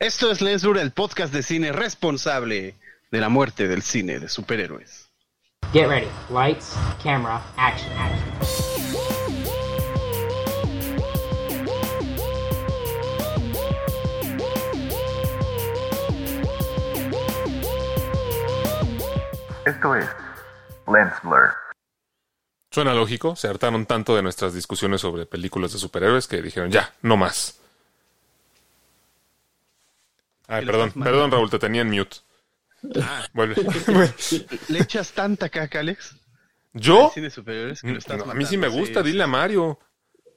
Esto es Lensura, el podcast de cine responsable de la muerte del cine de superhéroes. Get ready. Lights, camera, action. Esto es Lens Blur. Suena lógico, se hartaron tanto de nuestras discusiones sobre películas de superhéroes que dijeron ya, no más. Lo perdón, perdón Raúl, te tenía en mute. Ah. Vuelve. ¿Le echas tanta caca, Alex? ¿Yo? cine que lo estás No, a mí sí me gusta, dile a Mario.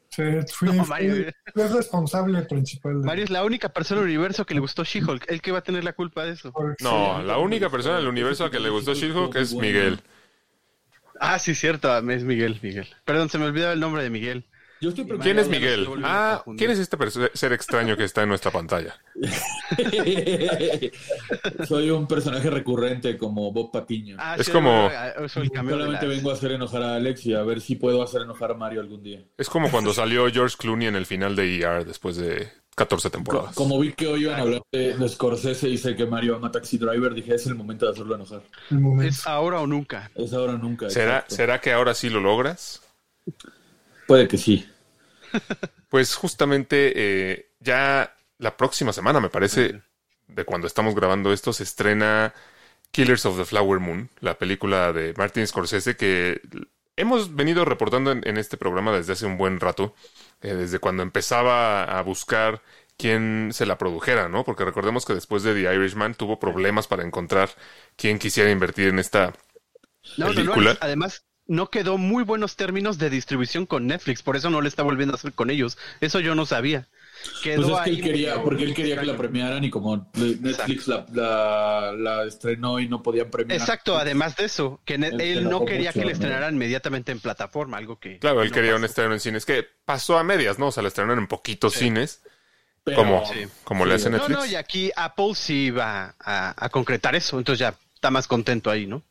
Sí, fui, No, fui- Mario. fui el responsable principal de Mario es la única persona del universo que le gustó She-Hulk. ¿El que va a tener la culpa de eso? No, la única persona del universo a que le gustó She-Hulk es Miguel. Ah, sí, cierto, es Miguel, Miguel. Perdón, se me olvidaba el nombre de Miguel. Yo estoy ¿Quién es Miguel? Ah. ¿quién es este ser extraño que está en nuestra pantalla? Soy un personaje recurrente como Bob Patiño. Ah, Es sí, como- Solamente vengo a hacer enojar a Alex y a ver si puedo hacer enojar a Mario algún día. Es como cuando salió George Clooney en el final de ER después de 14 Co- temporadas. Como vi que hoy iban a hablar de, Scorsese y sé que Mario ama Taxi Driver, dije es el momento de hacerlo enojar. el momento. Es ahora o nunca. Es ahora o nunca. ¿Será, exacto. ¿Será que ahora sí lo logras? Puede que sí. Pues justamente eh, ya la próxima semana, me parece, de cuando estamos grabando esto, se estrena Killers of the Flower Moon, la película de Martin Scorsese que hemos venido reportando en, en este programa desde hace un buen rato, eh, desde cuando empezaba a buscar quién se la produjera, ¿no? Porque recordemos que después de The Irishman tuvo problemas para encontrar quién quisiera invertir en esta No, no, no, película. además, no quedó muy buenos términos de distribución con Netflix, por eso no le está volviendo a hacer con ellos. Eso yo no sabía. Quedó Pues es que ahí él quería, medio porque él quería que la premiaran y como Netflix la, la, la estrenó y no podían premiar. Exacto, además de eso, que Él no quería mucho, que ¿no? estrenaran inmediatamente en plataforma, algo que... Claro, él no quería un pasó. estreno en cines, que pasó a medias, ¿no? O sea, la estrenaron en poquitos cines, Pero- como, Sí. como le hace No, Netflix. no, y aquí Apple sí va a, a concretar eso, entonces ya está más contento ahí, ¿no?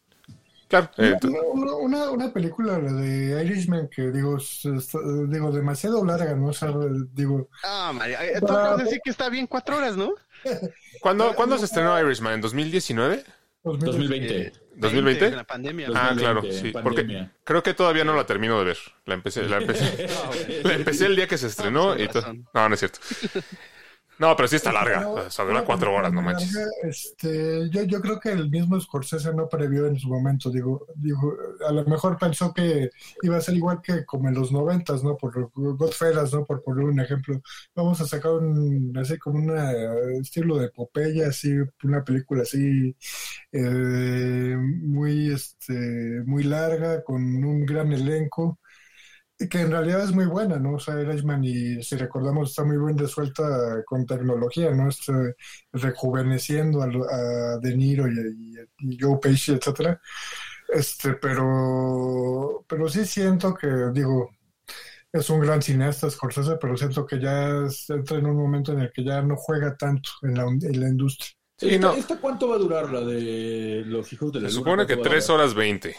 Claro, eh, Una, una, una- una película, la de Irishman, que digo, es- es- digo, demasiado larga, ¿no? O sea, digo, Ah, María, eh, tú acabas de decir que está bien cuatro horas, ¿no? ¿cuándo, ¿cuándo se estrenó Irishman? ¿En 2019? 2020. Eh, 2020? en la pandemia. Ah, 2020, claro, sí, pandemia. porque creo que todavía no la termino de ver. La empecé, la empecé, la empecé el día que se estrenó con y. No, no es cierto. No, pero sí está larga. O sea, dura cuatro horas, no manches. Este, yo, yo creo que el mismo Scorsese no previó en su momento, digo, digo, a lo mejor pensó que iba a ser igual que como en los noventas, ¿no? Por Godfellas, ¿no? Por poner un ejemplo. Vamos a sacar un, así como un estilo de epopeya, así, una película así, eh, muy, este, muy larga, con un gran elenco. Que en realidad es muy buena, ¿no? O sea, Irishman, y si recordamos, está muy bien resuelta con tecnología, ¿no? Este, rejuveneciendo a, lo- a De Niro y, y- y Joe Pesci, etcétera. Este, pero, pero sí siento que, digo, es un gran cineasta, Scorsese, pero siento que ya entra en un momento en el que ya no juega tanto en la, en la industria. Sí, ¿Esta, no. esta cuánto va a durar la de los hijos de la Se luna? supone que ¿Cuánto va a tres durar? horas veinte.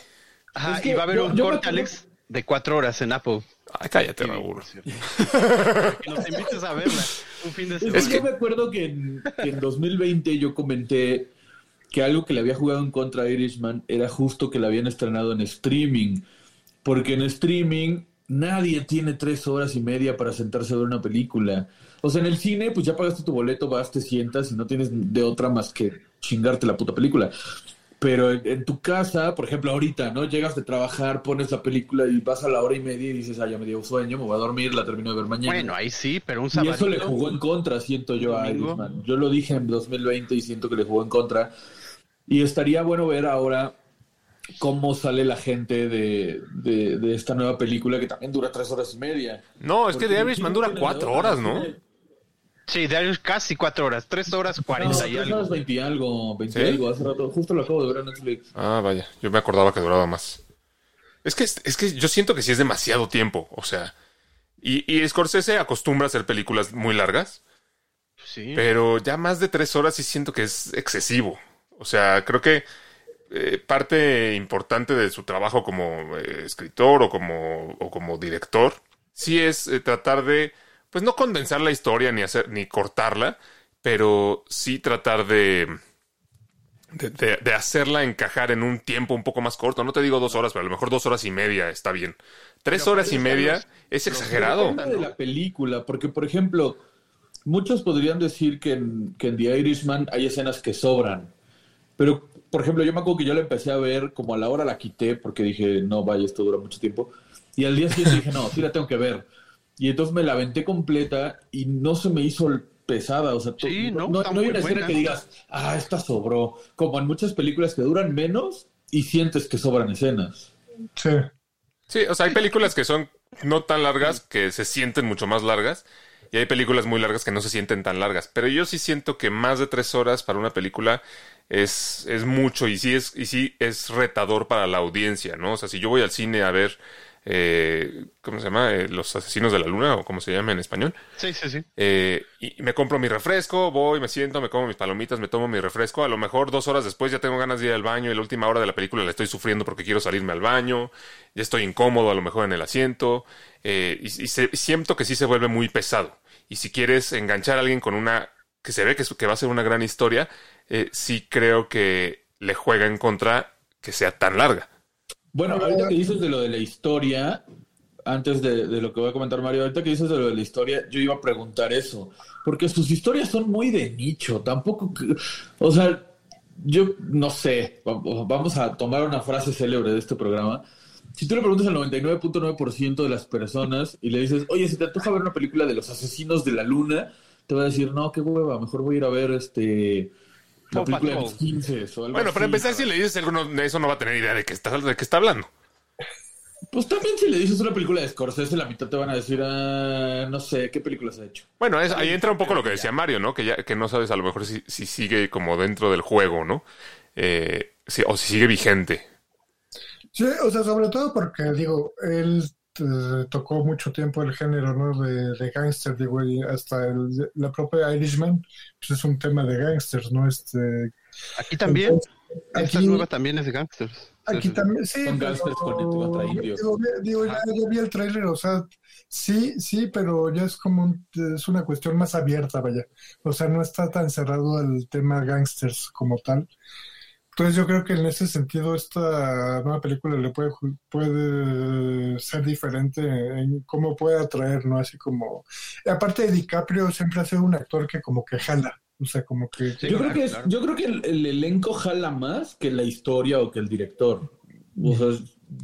Ajá, Es que y va a haber yo- un corte, Alex, de cuatro horas en Apple. Ay, cállate, Raúl. que nos invites a verla un fin de Es semana. que yo me acuerdo que en, que en 2020 yo comenté que algo que le había jugado en contra a Irishman era justo que la habían estrenado en streaming. Porque en streaming nadie tiene tres horas y media para sentarse a ver una película. O sea, en el cine, pues ya pagaste tu boleto, vas, te sientas y no tienes de otra más que chingarte la puta película. Pero en, en tu casa, por ejemplo, ahorita, ¿no? Llegas de trabajar, pones la película y vas a la hora y media y dices, ah, ya me dio sueño, me voy a dormir, la termino de ver mañana. Bueno, ahí sí, pero un Y sábado. eso le jugó en contra, siento yo a. Irishman. Yo lo dije en 2020 y siento que le jugó en contra. Y estaría bueno ver ahora cómo sale la gente de, de, de esta nueva película que también dura tres horas y media. No, es que The Irishman dura cuatro horas, ¿no? tiene- Sí, de ahí casi cuatro horas, tres horas No, cuarenta y tres algo. horas 20 y algo, 20 y ¿Sí? algo, hace rato. Justo lo acabo de ver en Netflix. Ah, vaya, yo me acordaba que duraba más. Es que, es que yo siento que sí es demasiado tiempo, o sea, y, y Scorsese acostumbra a hacer películas muy largas, Sí. pero ya más de tres horas sí siento que es excesivo. O sea, creo que eh, parte importante de su trabajo como eh, escritor o como, o como director sí es eh, tratar de, pues no condensar la historia ni hacer, ni cortarla, pero sí tratar de, de, de- de hacerla encajar en un tiempo un poco más corto. No te digo dos horas, pero a lo mejor dos horas y media está bien. Tres Pero horas y media los- es exagerado. De la película, porque por ejemplo, muchos podrían decir que en, que en The Irishman hay escenas que sobran, pero por ejemplo, yo me acuerdo que yo la empecé a ver, como a la hora la quité, porque dije, no, vaya, esto dura mucho tiempo, y al día siguiente dije, no, sí la tengo que ver. Y entonces me la aventé completa y no se me hizo pesada, o sea, Sí, no, no, no hay una escena que digas, ah, esta sobró, como en muchas películas que duran menos y sientes que sobran escenas. Sí. Sí, o sea, hay películas que son no tan largas, que se sienten mucho más largas, y hay películas muy largas que no se sienten tan largas. Pero yo sí siento que más de tres horas para una película es, es mucho y sí es, y sí es retador para la audiencia, ¿no? O sea, si yo voy al cine a ver, eh, ¿cómo se llama? Eh, Los Asesinos de la Luna, o como se llama en español. Sí, sí, sí. Eh, y me compro mi refresco, voy, me siento, me como mis palomitas, me tomo mi refresco. A lo mejor dos horas después ya tengo ganas de ir al baño y la última hora de la película la estoy sufriendo porque quiero salirme al baño. Ya estoy incómodo a lo mejor en el asiento. eh, y y se- siento que sí se vuelve muy pesado. Y si quieres enganchar a alguien con una que se ve que, va a ser una gran historia, sí creo que le juega en contra que sea tan larga. Bueno, ahorita que dices de lo de la historia, antes de, de lo que voy a comentar Mario, ahorita que dices de lo de la historia, yo iba a preguntar eso, porque sus historias son muy de nicho, tampoco, o sea, yo no sé, va- vamos a tomar una frase célebre de este programa. Si tú le preguntas al 99.9% de las personas y le dices, oye, si te antoja ver una película de los asesinos de la luna, te va a decir, no, qué hueva, mejor voy a ir a ver este... La Paw película de Patrol. los 15 o algo Bueno, para así. empezar, si le dices algo, no- eso no va a tener idea de qué está, de qué está hablando. Pues también si le dices una película de Scorsese, la mitad te van a decir, ah, no sé, ¿qué películas ha hecho? Bueno, es- ahí entra un poco lo que decía Mario, ¿no? Que ya que no sabes a lo mejor si, si sigue como dentro del juego, ¿no? Eh, si- o si sigue vigente. Sí, o sea, sobre todo porque, digo, él eh, tocó mucho tiempo el género, ¿no? De, de gángster, digo, y hasta el- la propia Irishman, pues es un tema de gángsters, ¿no? Este, Aquí también. Esta aquí, nueva también es de gangsters. aquí también, sí, Son pero, gángsters con indios. digo, ya, ya vi el tráiler, o sea, sí, sí, pero ya es como, un- es una cuestión más abierta, vaya. O sea, no está tan cerrado el tema gángsters como tal. Entonces yo creo que en ese sentido esta nueva película le puede, puede ser diferente en cómo puede atraer, ¿no? Así como... y aparte de DiCaprio siempre ha sido un actor que como que jala, o sea, como que... Sí, yo, creo que es- claro. yo creo que el, el elenco jala más que la historia o que el director. O sea,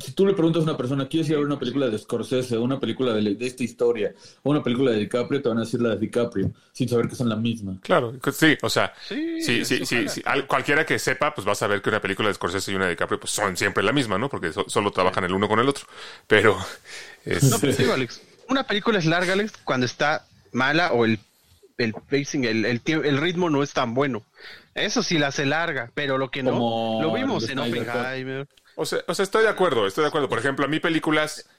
si tú le preguntas a una persona, ¿quieres ir a ver una película de Scorsese o una película de, de esta historia o una película de DiCaprio? Te van a decir la de DiCaprio, sin saber que son la misma. Claro, sí, o sea, Sí, sí, sí, sí, sí, cualquiera que sepa, pues va a saber que una película de Scorsese y una de DiCaprio pues son siempre la misma, ¿no? Porque so- solo trabajan el uno con el otro. Pero, es- No, pues digo, Alex, una película es larga, Alex, cuando está mala o el, el pacing, el, el, el ritmo no es tan bueno. Eso sí la hace larga, pero lo que no, Como lo vimos en. Oppenheimer. O sea, o sea, estoy de acuerdo, estoy de acuerdo. Por ejemplo, a mí películas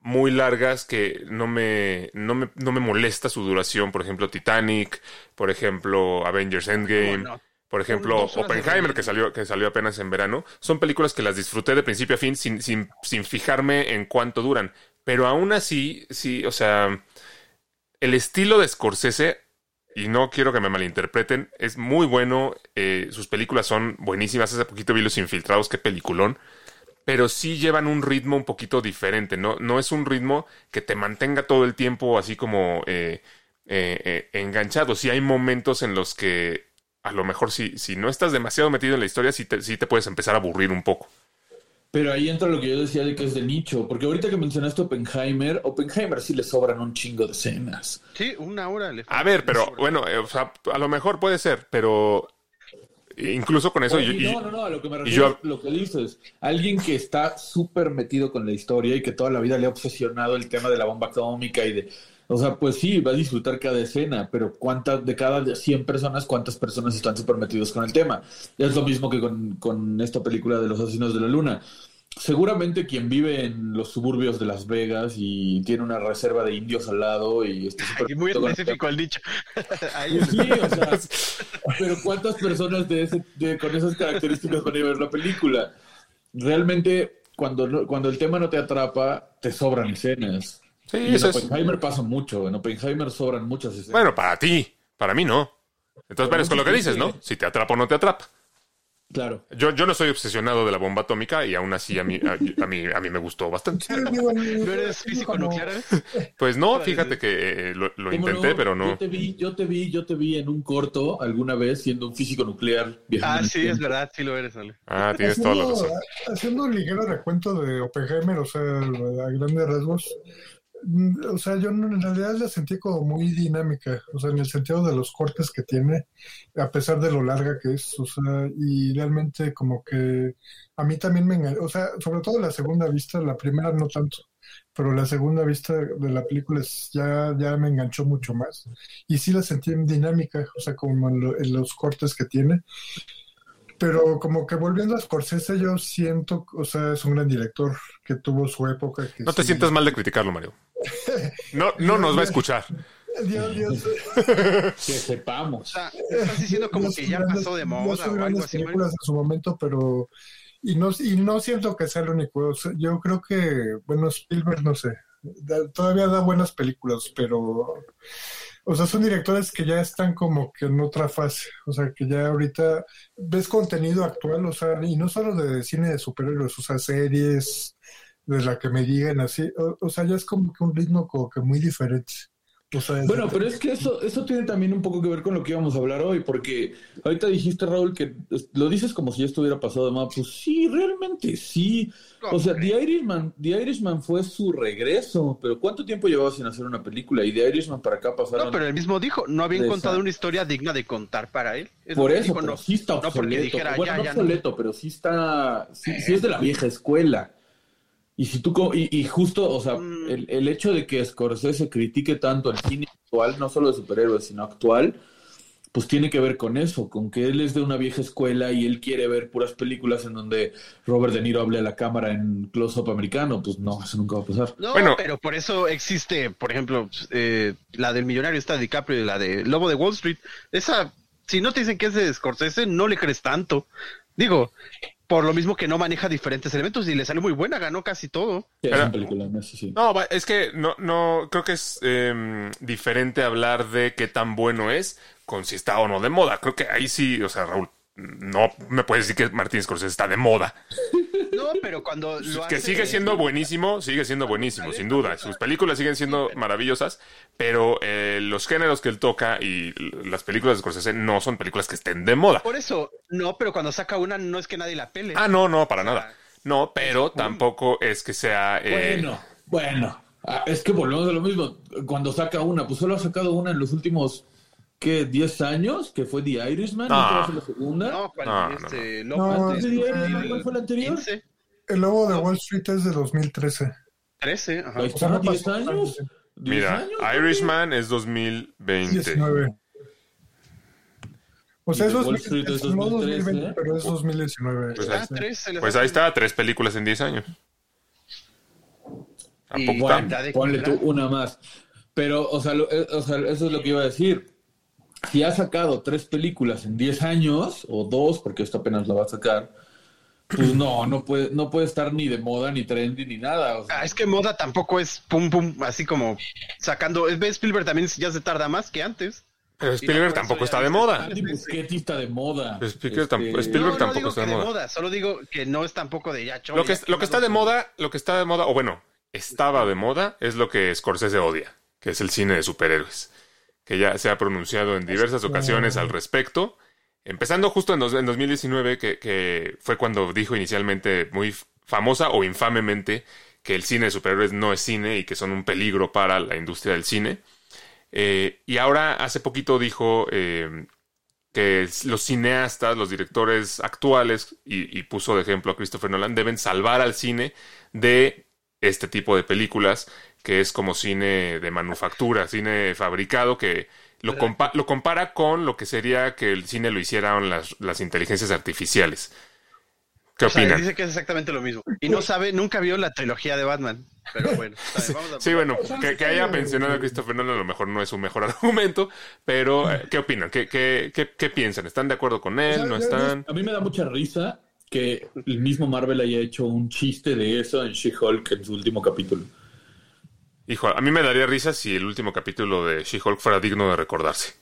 muy largas que no me, no me, no me molesta su duración. Por ejemplo, Titanic, por ejemplo, Avengers Endgame. No, no. Por ejemplo, Oppenheimer, que salió, que salió apenas en verano, son películas que las disfruté de principio a fin sin, sin, sin fijarme en cuánto duran. Pero aún así, sí, o sea, el estilo de Scorsese, y no quiero que me malinterpreten, es muy bueno. eh, sus películas son buenísimas. Hace poquito vi Los Infiltrados, qué peliculón. Pero sí llevan un ritmo un poquito diferente. No, no es un ritmo que te mantenga todo el tiempo así como eh, eh, eh, enganchado. Sí hay momentos en los que a lo mejor si, si no estás demasiado metido en la historia, sí te, sí te puedes empezar a aburrir un poco. Pero ahí entra lo que yo decía de que es de nicho, porque ahorita que mencionaste Oppenheimer, Oppenheimer sí le sobran un chingo de escenas. Sí, una hora le A ver, pero bueno, eh, o sea, a lo mejor puede ser, pero incluso con eso... Oye, y- no, no, no, a lo que me refiero yo- es lo que dices. Alguien que está súper metido con la historia y que toda la vida le ha obsesionado el tema de la bomba atómica y de... O sea, pues sí, va a disfrutar cada escena, pero ¿cuántas de cada 100 personas, cuántas personas están súper metidos con el tema? Es lo mismo que con, con esta película de los asesinos de la luna. Seguramente quien vive en los suburbios de Las Vegas y tiene una reserva de indios al lado y está muy específico el dicho. Sí, o sea, pero ¿cuántas personas de ese, de- con esas características van a ir a ver la película? Realmente, cuando, no- cuando el tema no te atrapa, te sobran escenas. Sí, Y en eso es... Oppenheimer pasa mucho, en Oppenheimer sobran muchas escenas. Bueno, para ti, para mí no. Entonces, pero es con lo que dices, ¿no? Si te atrapa o no te atrapa. Claro. Yo, yo no soy obsesionado de la bomba atómica y aún así a mí, a, a mí, a mí me gustó bastante. ¿No eres físico nuclear? Pues no, fíjate que eh, lo, lo ¿Cómo intenté, pero Yo no. te vi, yo te vi, yo te vi en un corto alguna vez siendo un físico nuclear. viajando Ah, sí, es verdad, sí lo eres, Ale. Ah, tienes toda la razón. Haciendo un ligero recuento de Oppenheimer, o sea, a grandes rasgos, o sea, yo en realidad la sentí como muy dinámica, o sea, en el sentido de los cortes que tiene, a pesar de lo larga que es, o sea, y realmente como que a mí también me enganchó, o sea, sobre todo la segunda vista, la primera no tanto, pero la segunda vista de la película es- ya, ya me enganchó mucho más. Y sí la sentí en dinámica, o sea, como en, lo- en los cortes que tiene. Pero como que volviendo a Scorsese, yo siento, o sea, es un gran director que tuvo su época. Que No te sí- sientas mal de criticarlo, Mario. No, no nos va a escuchar. Dios, Dios. Que O sepamos. sea, estás diciendo como que ya grandes- pasó de moda o algo así, películas en su momento, pero y no y no siento que sea el único. O sea, yo creo que bueno Spielberg no sé, da- todavía da buenas películas, pero o sea son directores que ya están como que en otra fase, o sea que ya ahorita ves contenido actual, o sea y no solo de cine de superhéroes, o sea series de la que me digan así, o, o sea ya es como que un ritmo como que muy diferente. O sea, es- Bueno, pero es que eso, eso tiene también un poco que ver con lo que íbamos a hablar hoy, porque ahorita dijiste, Raúl, que es- lo dices como si ya estuviera pasado de. Pues sí, realmente sí. O sea, The Irishman, The Irishman fue su regreso, pero ¿cuánto tiempo llevaba sin hacer una película? Y The Irishman para acá pasaron... No, pero él mismo dijo, no había de encontrado esa- una historia digna de contar para él. Es Por eso, dijo, pero no, sí está no porque obsoleto. dijera, bueno, ya, no ya no. obsoleto, pero sí está, sí, sí es de la vieja escuela. Y si tú, y, y justo, o sea, Mm. el, el hecho de que Scorsese critique tanto el cine actual, no solo de superhéroes, sino actual, pues tiene que ver con eso, con que él es de una vieja escuela y él quiere ver puras películas en donde Robert De Niro hable a la cámara en close-up americano. Pues no, eso nunca va a pasar. No, Bueno. pero por eso existe, por ejemplo, eh, la del millonario está DiCaprio y la de Lobo de Wall Street. Esa, si no te dicen que es de Scorsese, no le crees tanto. Digo, por lo mismo que no maneja diferentes elementos y le salió muy buena, ganó casi todo. Sí, Pero- película, no sé si. No, va- es que no, no, creo que es em, diferente hablar de qué tan bueno es con si está o no de moda. Creo que ahí sí, o sea, Raúl, no me puedes decir que Martín Scorsese está de moda. No, pero cuando lo Que hace- sigue siendo buenísimo, sigue siendo buenísimo, sin duda. Sus películas siguen siendo maravillosas, pero eh, los géneros que él toca y las películas de Scorsese no son películas que estén de moda. Por eso, no, pero cuando saca una no es que nadie la pele. Ah, no, no, para nada. No, pero tampoco es que sea... eh, Bueno, bueno. Ah, es que volvemos a lo mismo. Cuando saca una, pues solo ha sacado una en los últimos, ¿qué? ¿10 años? Que fue The Irishman. ¿No Ah. hacer la segunda? No, ¿cuál? No, no, este, no. Lobo No, de ¿Antes de The Irishman cuál fue la anterior? 15, El lobo de Wall Street es de 2013. 13, ajá. Ahí O sea, está, no 10 pasó años. tanto. 10 Mira, años, Irishman es 2020. 19. O sea, es de Wall 2000, Street es no 2013, 2020, pero es 2019. Pues Ah, ahí, 13, le pues ahí está, tres películas en 10 años. ¿A Y poco bueno, Ponle tú una más. Pero, o sea, lo- eh, o sea, eso es lo que iba a decir. Si ha sacado tres películas en 10 años, o dos, porque esto apenas la va a sacar, pues no, no puede, no puede estar ni de moda, ni trendy, ni nada. o sea. Ah, es que moda tampoco es pum pum, así como sacando. Es Spielberg también ya se tarda más que antes. Pero Spielberg no, tampoco está de moda. Muschietti está de moda. Spielberg tampoco- Este, Spielberg no, tampoco no digo está que de de moda. moda. Solo digo que no es tampoco de ya chole, Lo que, ya lo que está de moda, lo que está de moda, o bueno, estaba de moda, es lo que Scorsese odia, que es el cine de superhéroes. Que ya se ha pronunciado en diversas ocasiones al respecto. Empezando justo en, dos- en 2019, que, que fue cuando dijo inicialmente muy famosa o infamemente que el cine de superhéroes no es cine y que son un peligro para la industria del cine. Eh, y ahora hace poquito dijo eh, que los cineastas, los directores actuales, y, y puso de ejemplo a Christopher Nolan, deben salvar al cine de este tipo de películas, que es como cine de manufactura, cine fabricado, que lo, compa- lo compara con lo que sería que el cine lo hicieran las, las inteligencias artificiales. ¿Qué O sea, opinan? dice que es exactamente lo mismo. Y no sabe, nunca vio la trilogía de Batman. Pero bueno, vamos a Sí, bueno, que, que haya mencionado a Christopher Nolan a lo mejor no es su mejor argumento, pero eh, ¿qué opinan? ¿Qué, qué, qué, qué piensan? ¿Están de acuerdo con él? ¿No están? A mí me da mucha risa que el mismo Marvel haya hecho un chiste de eso en She-Hulk en su último capítulo. Hijo, a mí me daría risa si el último capítulo de She-Hulk fuera digno de recordarse.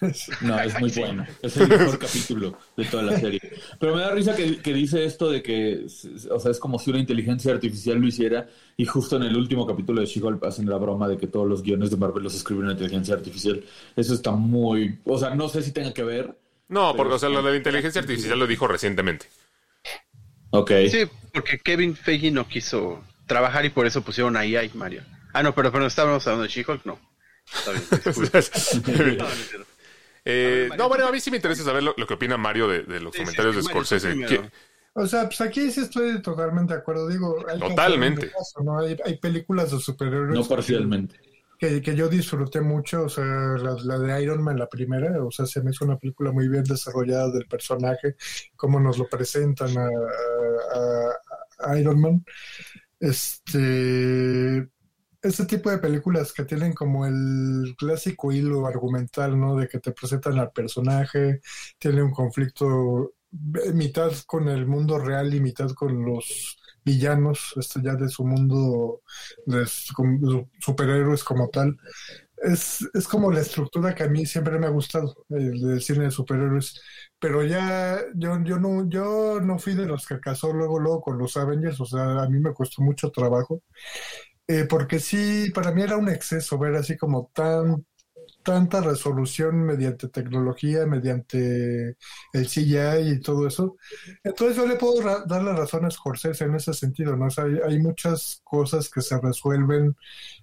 No, es muy bueno. Es el mejor capítulo de toda la serie. Pero me da risa que, que dice esto de que, o sea, es como si una inteligencia artificial lo hiciera y justo en el último capítulo de She-Hulk hacen la broma de que todos los guiones de Marvel los escribe una inteligencia artificial. Eso está muy... O sea, no sé si tenga que ver. No, porque o sea, lo de la inteligencia artificial lo dijo recientemente. Ok. Sí, porque Kevin Feige no quiso trabajar y por eso pusieron a AI, Mario. Ah, no, pero, pero estábamos hablando de She-Hulk, no. Está bien. Eh, no, bueno, a mí sí me interesa saber lo, lo que opina Mario de, de los Sí, comentarios sí, de Scorsese. tú ¿Qué- primero. O sea, pues aquí sí estoy totalmente de acuerdo. Digo, hay que Totalmente. caso, ¿no? Hay, hay películas de superhéroes No parcialmente. que, que yo disfruté mucho. O sea, la, la de Iron Man, la primera. O sea, se me hizo una película muy bien desarrollada del personaje, cómo nos lo presentan a, a- a Iron Man. Este. Este tipo de películas que tienen como el clásico hilo argumental, ¿no? De que te presentan al personaje, tiene un conflicto eh, mitad con el mundo real y mitad con los villanos, esto ya de su mundo de superhéroes como tal. Es, es como la estructura que a mí siempre me ha gustado, el del cine de superhéroes. Pero ya yo, yo no, yo no fui de los que casó luego, luego con los Avengers, o sea, a mí me costó mucho trabajo. Eh, porque sí, para mí era un exceso ver así como tan, tanta resolución mediante tecnología, mediante el CGI y todo eso. Entonces yo le puedo dar la razón a Scorsese en ese sentido, ¿no? O sea, hay, hay muchas cosas que se resuelven,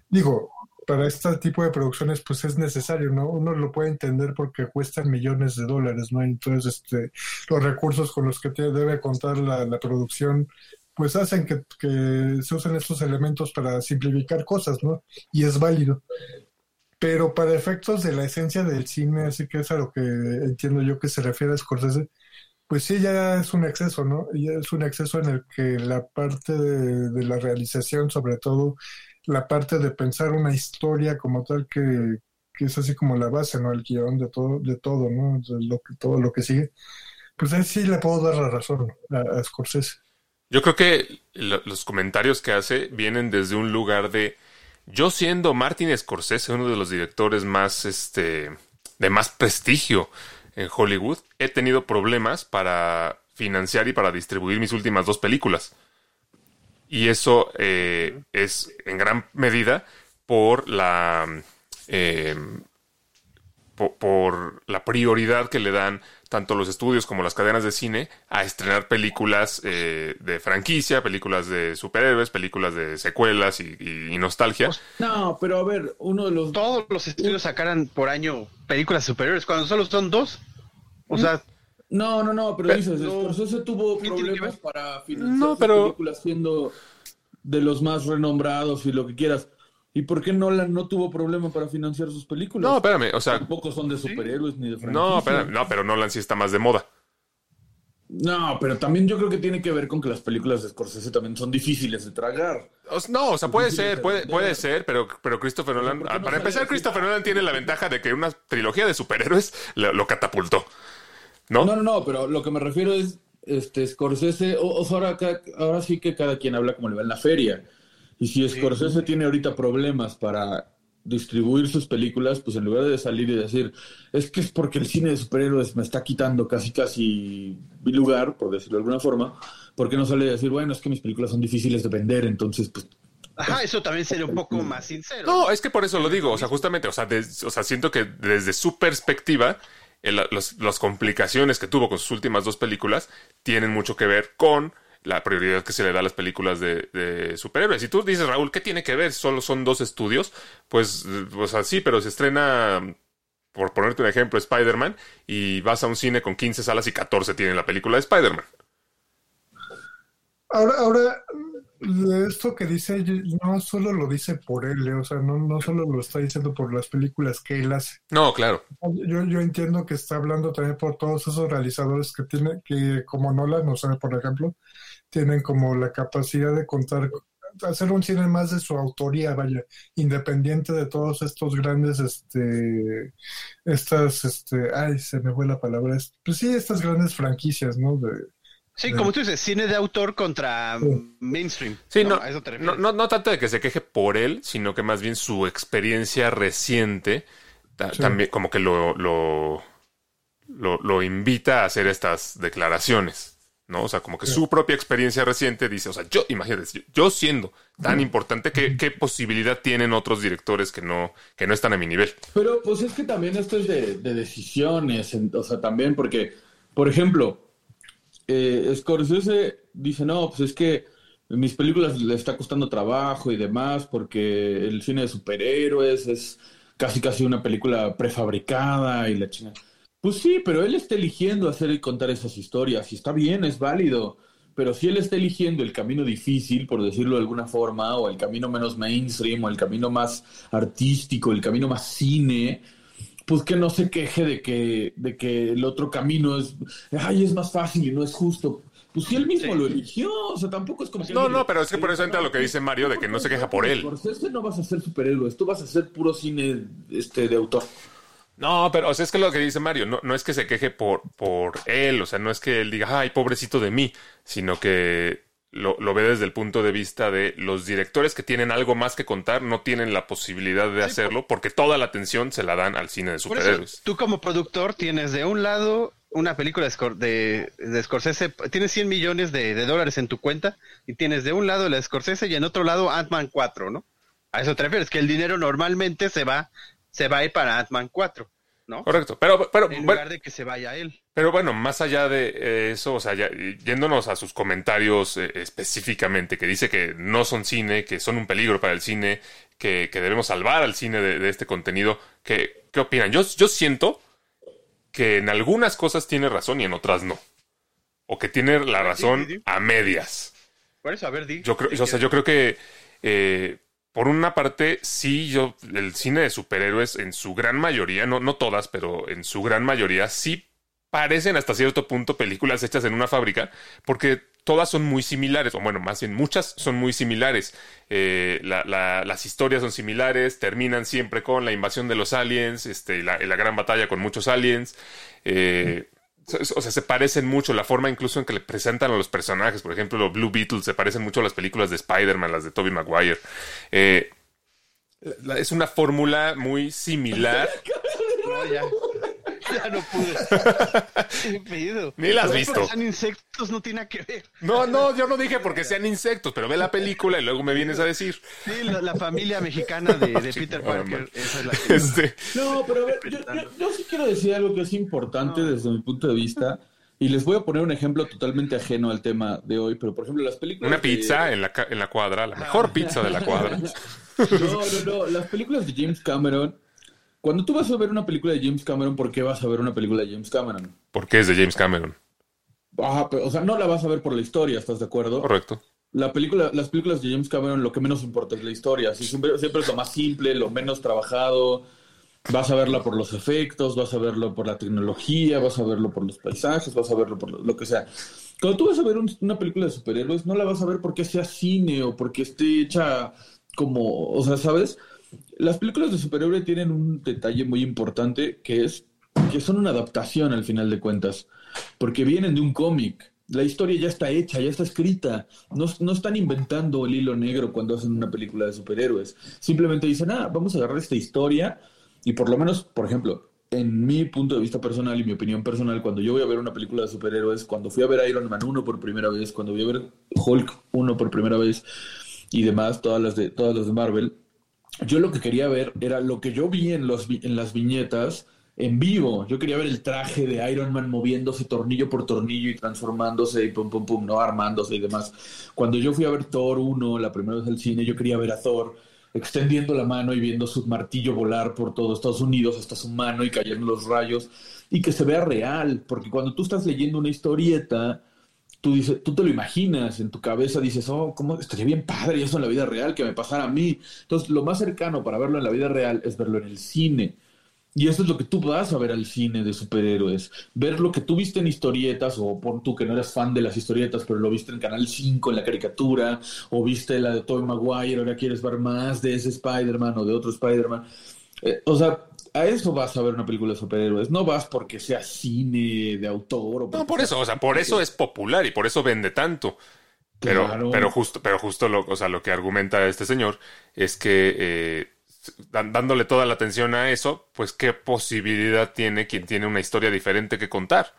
digo, para este tipo de producciones pues es necesario, ¿no? Uno lo puede entender porque cuestan millones de dólares, ¿no? Entonces, este, los recursos con los que te debe contar la, producción pues hacen que, se usen estos elementos para simplificar cosas, ¿no? Y es válido. Pero para efectos de la esencia del cine, así que es a lo que entiendo yo que se refiere a Scorsese, pues sí, ya es un exceso, ¿no? Ya es un exceso en el que la parte de la realización, sobre todo la parte de pensar una historia como tal, que, que es así como la base, ¿no? El guion de todo, de todo, ¿no? De lo que, todo lo que sigue. Pues ahí sí le puedo dar la razón a, a Scorsese. Yo creo que lo- los comentarios que hace vienen desde un lugar de yo siendo Martin Scorsese, uno de los directores más este de más prestigio en Hollywood, he tenido problemas para financiar y para distribuir mis últimas dos películas. Y eso eh, es en gran medida por la eh, po- por la prioridad que le dan tanto los estudios como las cadenas de cine a estrenar películas eh, de franquicia, películas de superhéroes, películas de secuelas y, y- y nostalgia. No, pero a ver, uno de los... Todos los estudios sacaran por año películas superiores cuando solo son dos. O sea, No, no, no, pero Pero- dices, no, Scorsese tuvo ¿qué tiene que problemas para financiar No, sus pero- películas siendo de los más renombrados y lo que quieras. ¿Y por qué Nolan no tuvo problema para financiar sus películas? No, espérame, o sea, Tampoco son de superhéroes ni de franquicia. no, espérame, no, pero Nolan sí está más de moda. No, pero también yo creo que tiene que ver con que las películas de Scorsese también son difíciles de tragar. No, o sea, puede ser, de puede, puede ser, pero, pero Christopher Nolan, ¿por qué ah, no para empezar? Christopher Nolan tiene la ventaja de que una trilogía de superhéroes lo, lo catapultó. ¿No? No, no, no, pero lo que me refiero es, este, Scorsese, o, o sea, ahora, ahora sí que cada quien habla como le va en la feria. Y si Scorsese tiene ahorita problemas para distribuir sus películas, pues en lugar de salir y decir, es que es porque el cine de superhéroes me está quitando casi, casi mi lugar, por decirlo de alguna forma, ¿por qué no sale a decir, bueno, es que mis películas son difíciles de vender, entonces, pues, ajá, eso también sería un poco más sincero. No, es que por eso lo digo, o sea, justamente, o sea, des- o sea siento que desde su perspectiva, los- las complicaciones que tuvo con sus últimas dos películas tienen mucho que ver con la prioridad que se le da a las películas de, superhéroes. Y tú dices, Raúl, ¿qué tiene que ver? Solo son dos estudios. Pues, eh, o sea, sí, pero se estrena, por ponerte un ejemplo, Spider-Man, y vas a un cine con 15 salas y 14 tienen la película de Spider-Man. Ahora, ahora, esto que dice, no solo lo dice por él, eh, o sea, no, no solo lo está diciendo por las películas que él hace. No, claro. Yo, yo entiendo que está hablando también por todos esos realizadores que tienen, que como Nolan, o sea, por ejemplo, tienen como la capacidad de contar, hacer un cine más de su autoría, vaya, independiente de todos estos grandes, este, estas, este, ay, se me fue la palabra, es- pues sí, estas grandes franquicias, ¿no? De, Sí, como tú dices, cine de autor contra Sí. mainstream. Sí, no, A eso te no, refieres. no, no tanto de que se queje por él, sino que más bien su experiencia reciente ta- también como que lo, lo, lo, lo invita a hacer estas declaraciones, ¿no? O sea, como que su propia experiencia reciente dice, o sea, yo, imagínate, yo, yo siendo tan importante, ¿qué, ¿qué posibilidad tienen otros directores que no, que no están a mi nivel? Pero pues es que también esto es de, de decisiones, en- o sea, también porque, por ejemplo, eh, Scorsese dice, no, pues es que mis películas le está costando trabajo y demás porque el cine de superhéroes es casi casi una película prefabricada y la china. Pues sí, pero él está eligiendo hacer y contar esas historias y está bien, es válido. Pero si él está eligiendo el camino difícil, por decirlo de alguna forma, o el camino menos mainstream, o el camino más artístico, el camino más cine, pues que no se queje de que, de que el otro camino es, ay, es más fácil y no es justo. Pues si él mismo lo eligió, o sea, tampoco es como que... No, no, diga, pero es que por eso entra lo que dice Mario de que no se queja por él. Scorsese no vas a ser superhéroes, tú vas a hacer puro cine este, de autor. No, pero o sea, es que lo que dice Mario, no, no es que se queje por, por él, o sea, no es que él diga, ay, pobrecito de mí, sino que lo, lo ve desde el punto de vista de los directores que tienen algo más que contar, no tienen la posibilidad de hacerlo porque toda la atención se la dan al cine de superhéroes. tú como productor tienes de un lado una película de, Scor- de, de Scorsese, tienes 100 millones de, de dólares en tu cuenta y tienes de un lado la Scorsese y en otro lado Ant-Man 4, ¿no? A eso te refieres, que el dinero normalmente se va, se va a ir para Ant-Man 4, ¿no? Correcto, pero, pero, En bueno, lugar de que se vaya él. pero bueno, más allá de eh, eso, o sea, ya, yéndonos a sus comentarios eh, específicamente, que dice que no son cine, que son un peligro para el cine, que, que debemos salvar al cine de, de este contenido, ¿qué, qué opinan? Yo, yo siento que en algunas cosas tiene razón y en otras no. O que tiene la razón a medias. Por eso, a ver, di. Yo creo, o sea, que- yo creo que eh, por una parte, sí, yo, el cine de superhéroes en su gran mayoría, no, no todas, pero en su gran mayoría, sí parecen hasta cierto punto películas hechas en una fábrica, porque todas son muy similares, o bueno, más bien muchas son muy similares. Eh, la- la- las historias son similares, terminan siempre con la invasión de los aliens, este, la, la gran batalla con muchos aliens. Eh, o- sea, se parecen mucho, la forma incluso en que le presentan a los personajes. Por ejemplo, los Blue Beetles se parecen mucho a las películas de Spider-Man, las de Tobey Maguire. Eh, es una fórmula muy similar. No, ya. Ya no pude. Qué pedo. Ni la has No, visto. Son insectos, no tiene que ver. No, no, yo no dije porque sean insectos, pero ve la película y luego me vienes a decir. Sí, la, la familia mexicana de, de Peter Parker. Esa es la que. Este, No, pero a ver, yo, yo- yo sí quiero decir algo que es importante desde mi punto de vista. Y les voy a poner un ejemplo totalmente ajeno al tema de hoy, pero por ejemplo, las películas. una de- pizza en la, ca- en la cuadra, la mejor pizza de la cuadra. No, no, no. Las películas de James Cameron. Cuando tú vas a ver una película de James Cameron, ¿por qué vas a ver una película de James Cameron? Porque es de James Cameron. Ajá, pero, o sea, no la vas a ver por la historia, ¿estás de acuerdo? Correcto. La película, las películas de James Cameron, lo que menos importa es la historia. Siempre, siempre es lo más simple, lo menos trabajado. Vas a verla por los efectos, vas a verlo por la tecnología, vas a verlo por los paisajes, vas a verlo por lo, lo que sea. Cuando tú vas a ver un- una película de superhéroes, no la vas a ver porque sea cine o porque esté hecha como, o sea, ¿sabes? Las películas de superhéroe tienen un detalle muy importante que es que son una adaptación al final de cuentas, porque vienen de un cómic. La historia ya está hecha, ya está escrita. No, no están inventando el hilo negro cuando hacen una película de superhéroes. Simplemente dicen, ah, vamos a agarrar esta historia y por lo menos, por ejemplo, en mi punto de vista personal y mi opinión personal, cuando yo voy a ver una película de superhéroes, cuando fui a ver Iron Man 1 por primera vez, cuando voy a ver Hulk 1 por primera vez y demás, todas las de, todas las de Marvel, yo lo que quería ver era lo que yo vi en, los, en las viñetas en vivo. Yo quería ver el traje de Iron Man moviéndose tornillo por tornillo y transformándose y pum, pum, pum, no armándose y demás. Cuando yo fui a ver Thor 1 la primera vez al cine, yo quería ver a Thor extendiendo la mano y viendo su martillo volar por todo Estados Unidos hasta su mano y cayendo los rayos y que se vea real, porque cuando tú estás leyendo una historieta, tú dices, tú te lo imaginas en tu cabeza, dices, oh, cómo estaría bien padre eso en la vida real, que me pasara a mí. Entonces, lo más cercano para verlo en la vida real es verlo en el cine. Y eso es lo que tú vas a ver al cine de superhéroes. Ver lo que tú viste en historietas, o por tú que no eres fan de las historietas, pero lo viste en Canal 5, en la caricatura, o viste la de Tobey Maguire, ahora quieres ver más de ese Spider-Man o de otro Spider-Man. Eh, o sea, a eso vas a ver una película de superhéroes. No vas porque sea cine de autor. O No, por eso, o sea, por eso es popular y por eso vende tanto. Pero, Claro. pero justo, pero justo lo, o sea, lo que argumenta este señor es que eh, dándole toda la atención a eso, pues qué posibilidad tiene quien tiene una historia diferente que contar.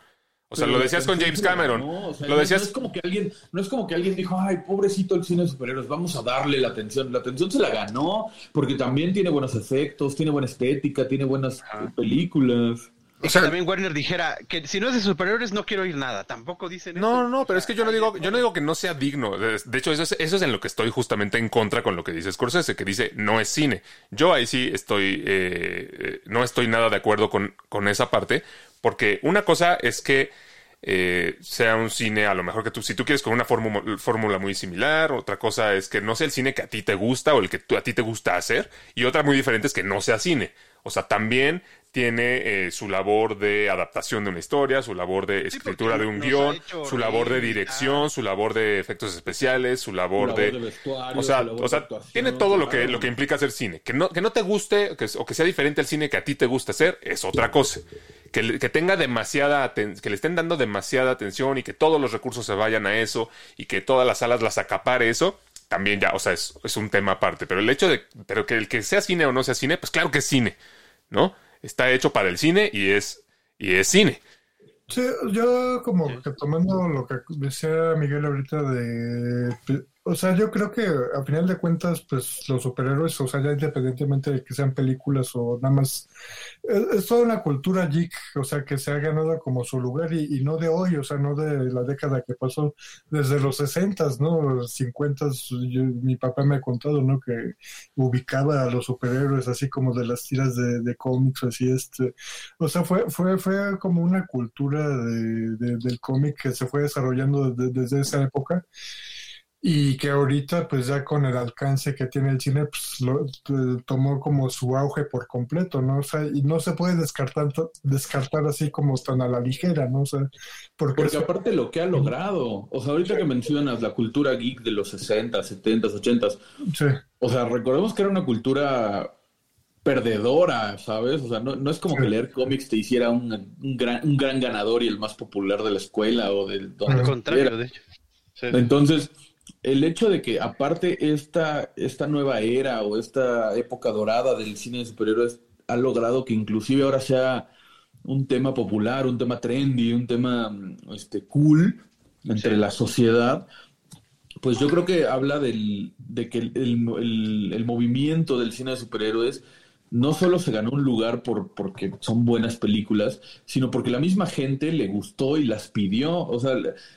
O sea, Pero lo decías con James Cameron. o sea, lo no- decías No es como que alguien, no es como que alguien dijo, ay, pobrecito el cine de superhéroes, vamos a darle la atención. La atención se la ganó porque también tiene buenos efectos, tiene buena estética, tiene buenas Ajá. películas. Y que también Warner dijera que si no es de superiores no quiero oír nada. Tampoco dicen eso. No, no, pero es que yo no digo, yo no digo que no sea digno. De de hecho, eso es, eso es en lo que estoy justamente en contra con lo que dice Scorsese, que dice no es cine. Yo ahí sí estoy, eh, eh, no estoy nada de acuerdo con, con esa parte, porque una cosa es que eh, sea un cine, a lo mejor que tú, si tú quieres con una fórmula muy similar, otra cosa es que no sea el cine que a ti te gusta o el que tú- a ti te gusta hacer, y otra muy diferente es que no sea cine. O sea, también tiene eh, su labor de adaptación de una historia, su labor de escritura de un guion, su labor de dirección, su labor de efectos especiales, su labor, Su labor de, de vestuario, o sea, su labor o sea, tiene todo lo que lo que implica hacer cine. Que no que no te guste que, o que sea diferente al cine que a ti te gusta hacer es otra cosa. Que, le- que tenga demasiada que le estén dando demasiada atención y que todos los recursos se vayan a eso y que todas las salas las acapare eso también ya, o sea, es, es un tema aparte. Pero el hecho de, pero que el que sea cine o no sea cine, pues claro que es cine, ¿no? Está hecho para el cine y es y es cine. Sí, yo como que tomando lo que decía Miguel ahorita de, o sea, yo creo que a final de cuentas, pues los superhéroes, o sea, ya independientemente de que sean películas o nada más, es, es toda una cultura geek, o sea, que se ha ganado como su lugar y, no de hoy, o sea, no de la década que pasó, desde los sesentas, ¿no? Los cincuentas, yo- mi papá me ha contado, ¿no? Que ubicaba a los superhéroes así como de las tiras de, cómics, así, este, o sea, fue, fue, fue como una cultura de- del cómic que se fue desarrollando desde, desde esa época y que ahorita, pues ya con el alcance que tiene el cine, pues lo, t- tomó como su auge por completo, ¿no? O sea, y no se puede descartar, descartar así como tan a la ligera, ¿no? O sea, porque, aparte lo que ha logrado, o sea, ahorita que mencionas la cultura geek de los 60, 70, 80, sí, o sea, recordemos que era una cultura perdedora, ¿sabes? O sea, no, no es como Sí. que leer cómics te hiciera un, un gran, un gran ganador y el más popular de la escuela o del donde Al contrario, de hecho. Sí. Entonces, el hecho de que aparte esta, esta nueva era o esta época dorada del cine de superhéroes ha logrado que inclusive ahora sea un tema popular, un tema trendy, un tema mm, este, cool entre Sí. la sociedad, pues yo creo que habla del, de que el, el- el- el movimiento del cine de superhéroes no solo se ganó un lugar por, porque son buenas películas, sino porque la misma gente le gustó y las pidió. O sea,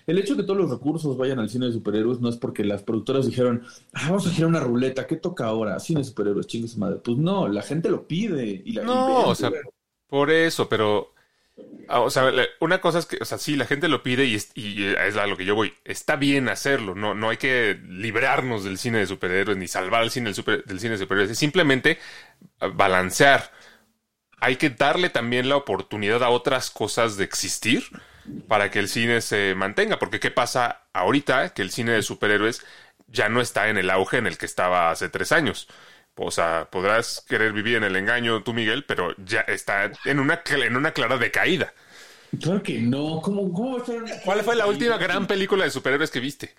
el hecho de que todos los recursos vayan al cine de superhéroes no es porque las productoras dijeron, ah, vamos a girar una ruleta, ¿qué toca ahora? Cine de superhéroes, chingue su madre. Pues no, la gente lo pide. Y la, No, o sea, por eso, pero o sea, una cosa es que, o sea, sí, la gente lo pide y es, y es a lo que yo voy. Está bien hacerlo, no, no hay que librarnos del cine de superhéroes ni salvar el cine del, super- del cine de superhéroes, es simplemente ah, balancear. Hay que darle también la oportunidad a otras cosas de existir para que el cine se mantenga, porque ¿qué pasa ahorita? Que el cine de superhéroes ya no está en el auge en el que estaba hace tres años. O sea, podrás querer vivir en el engaño tú, Miguel, pero ya está en una, en una clara decaída. Claro que no. ¿Cómo, ¿Cuál fue la última gran película de superhéroes que viste?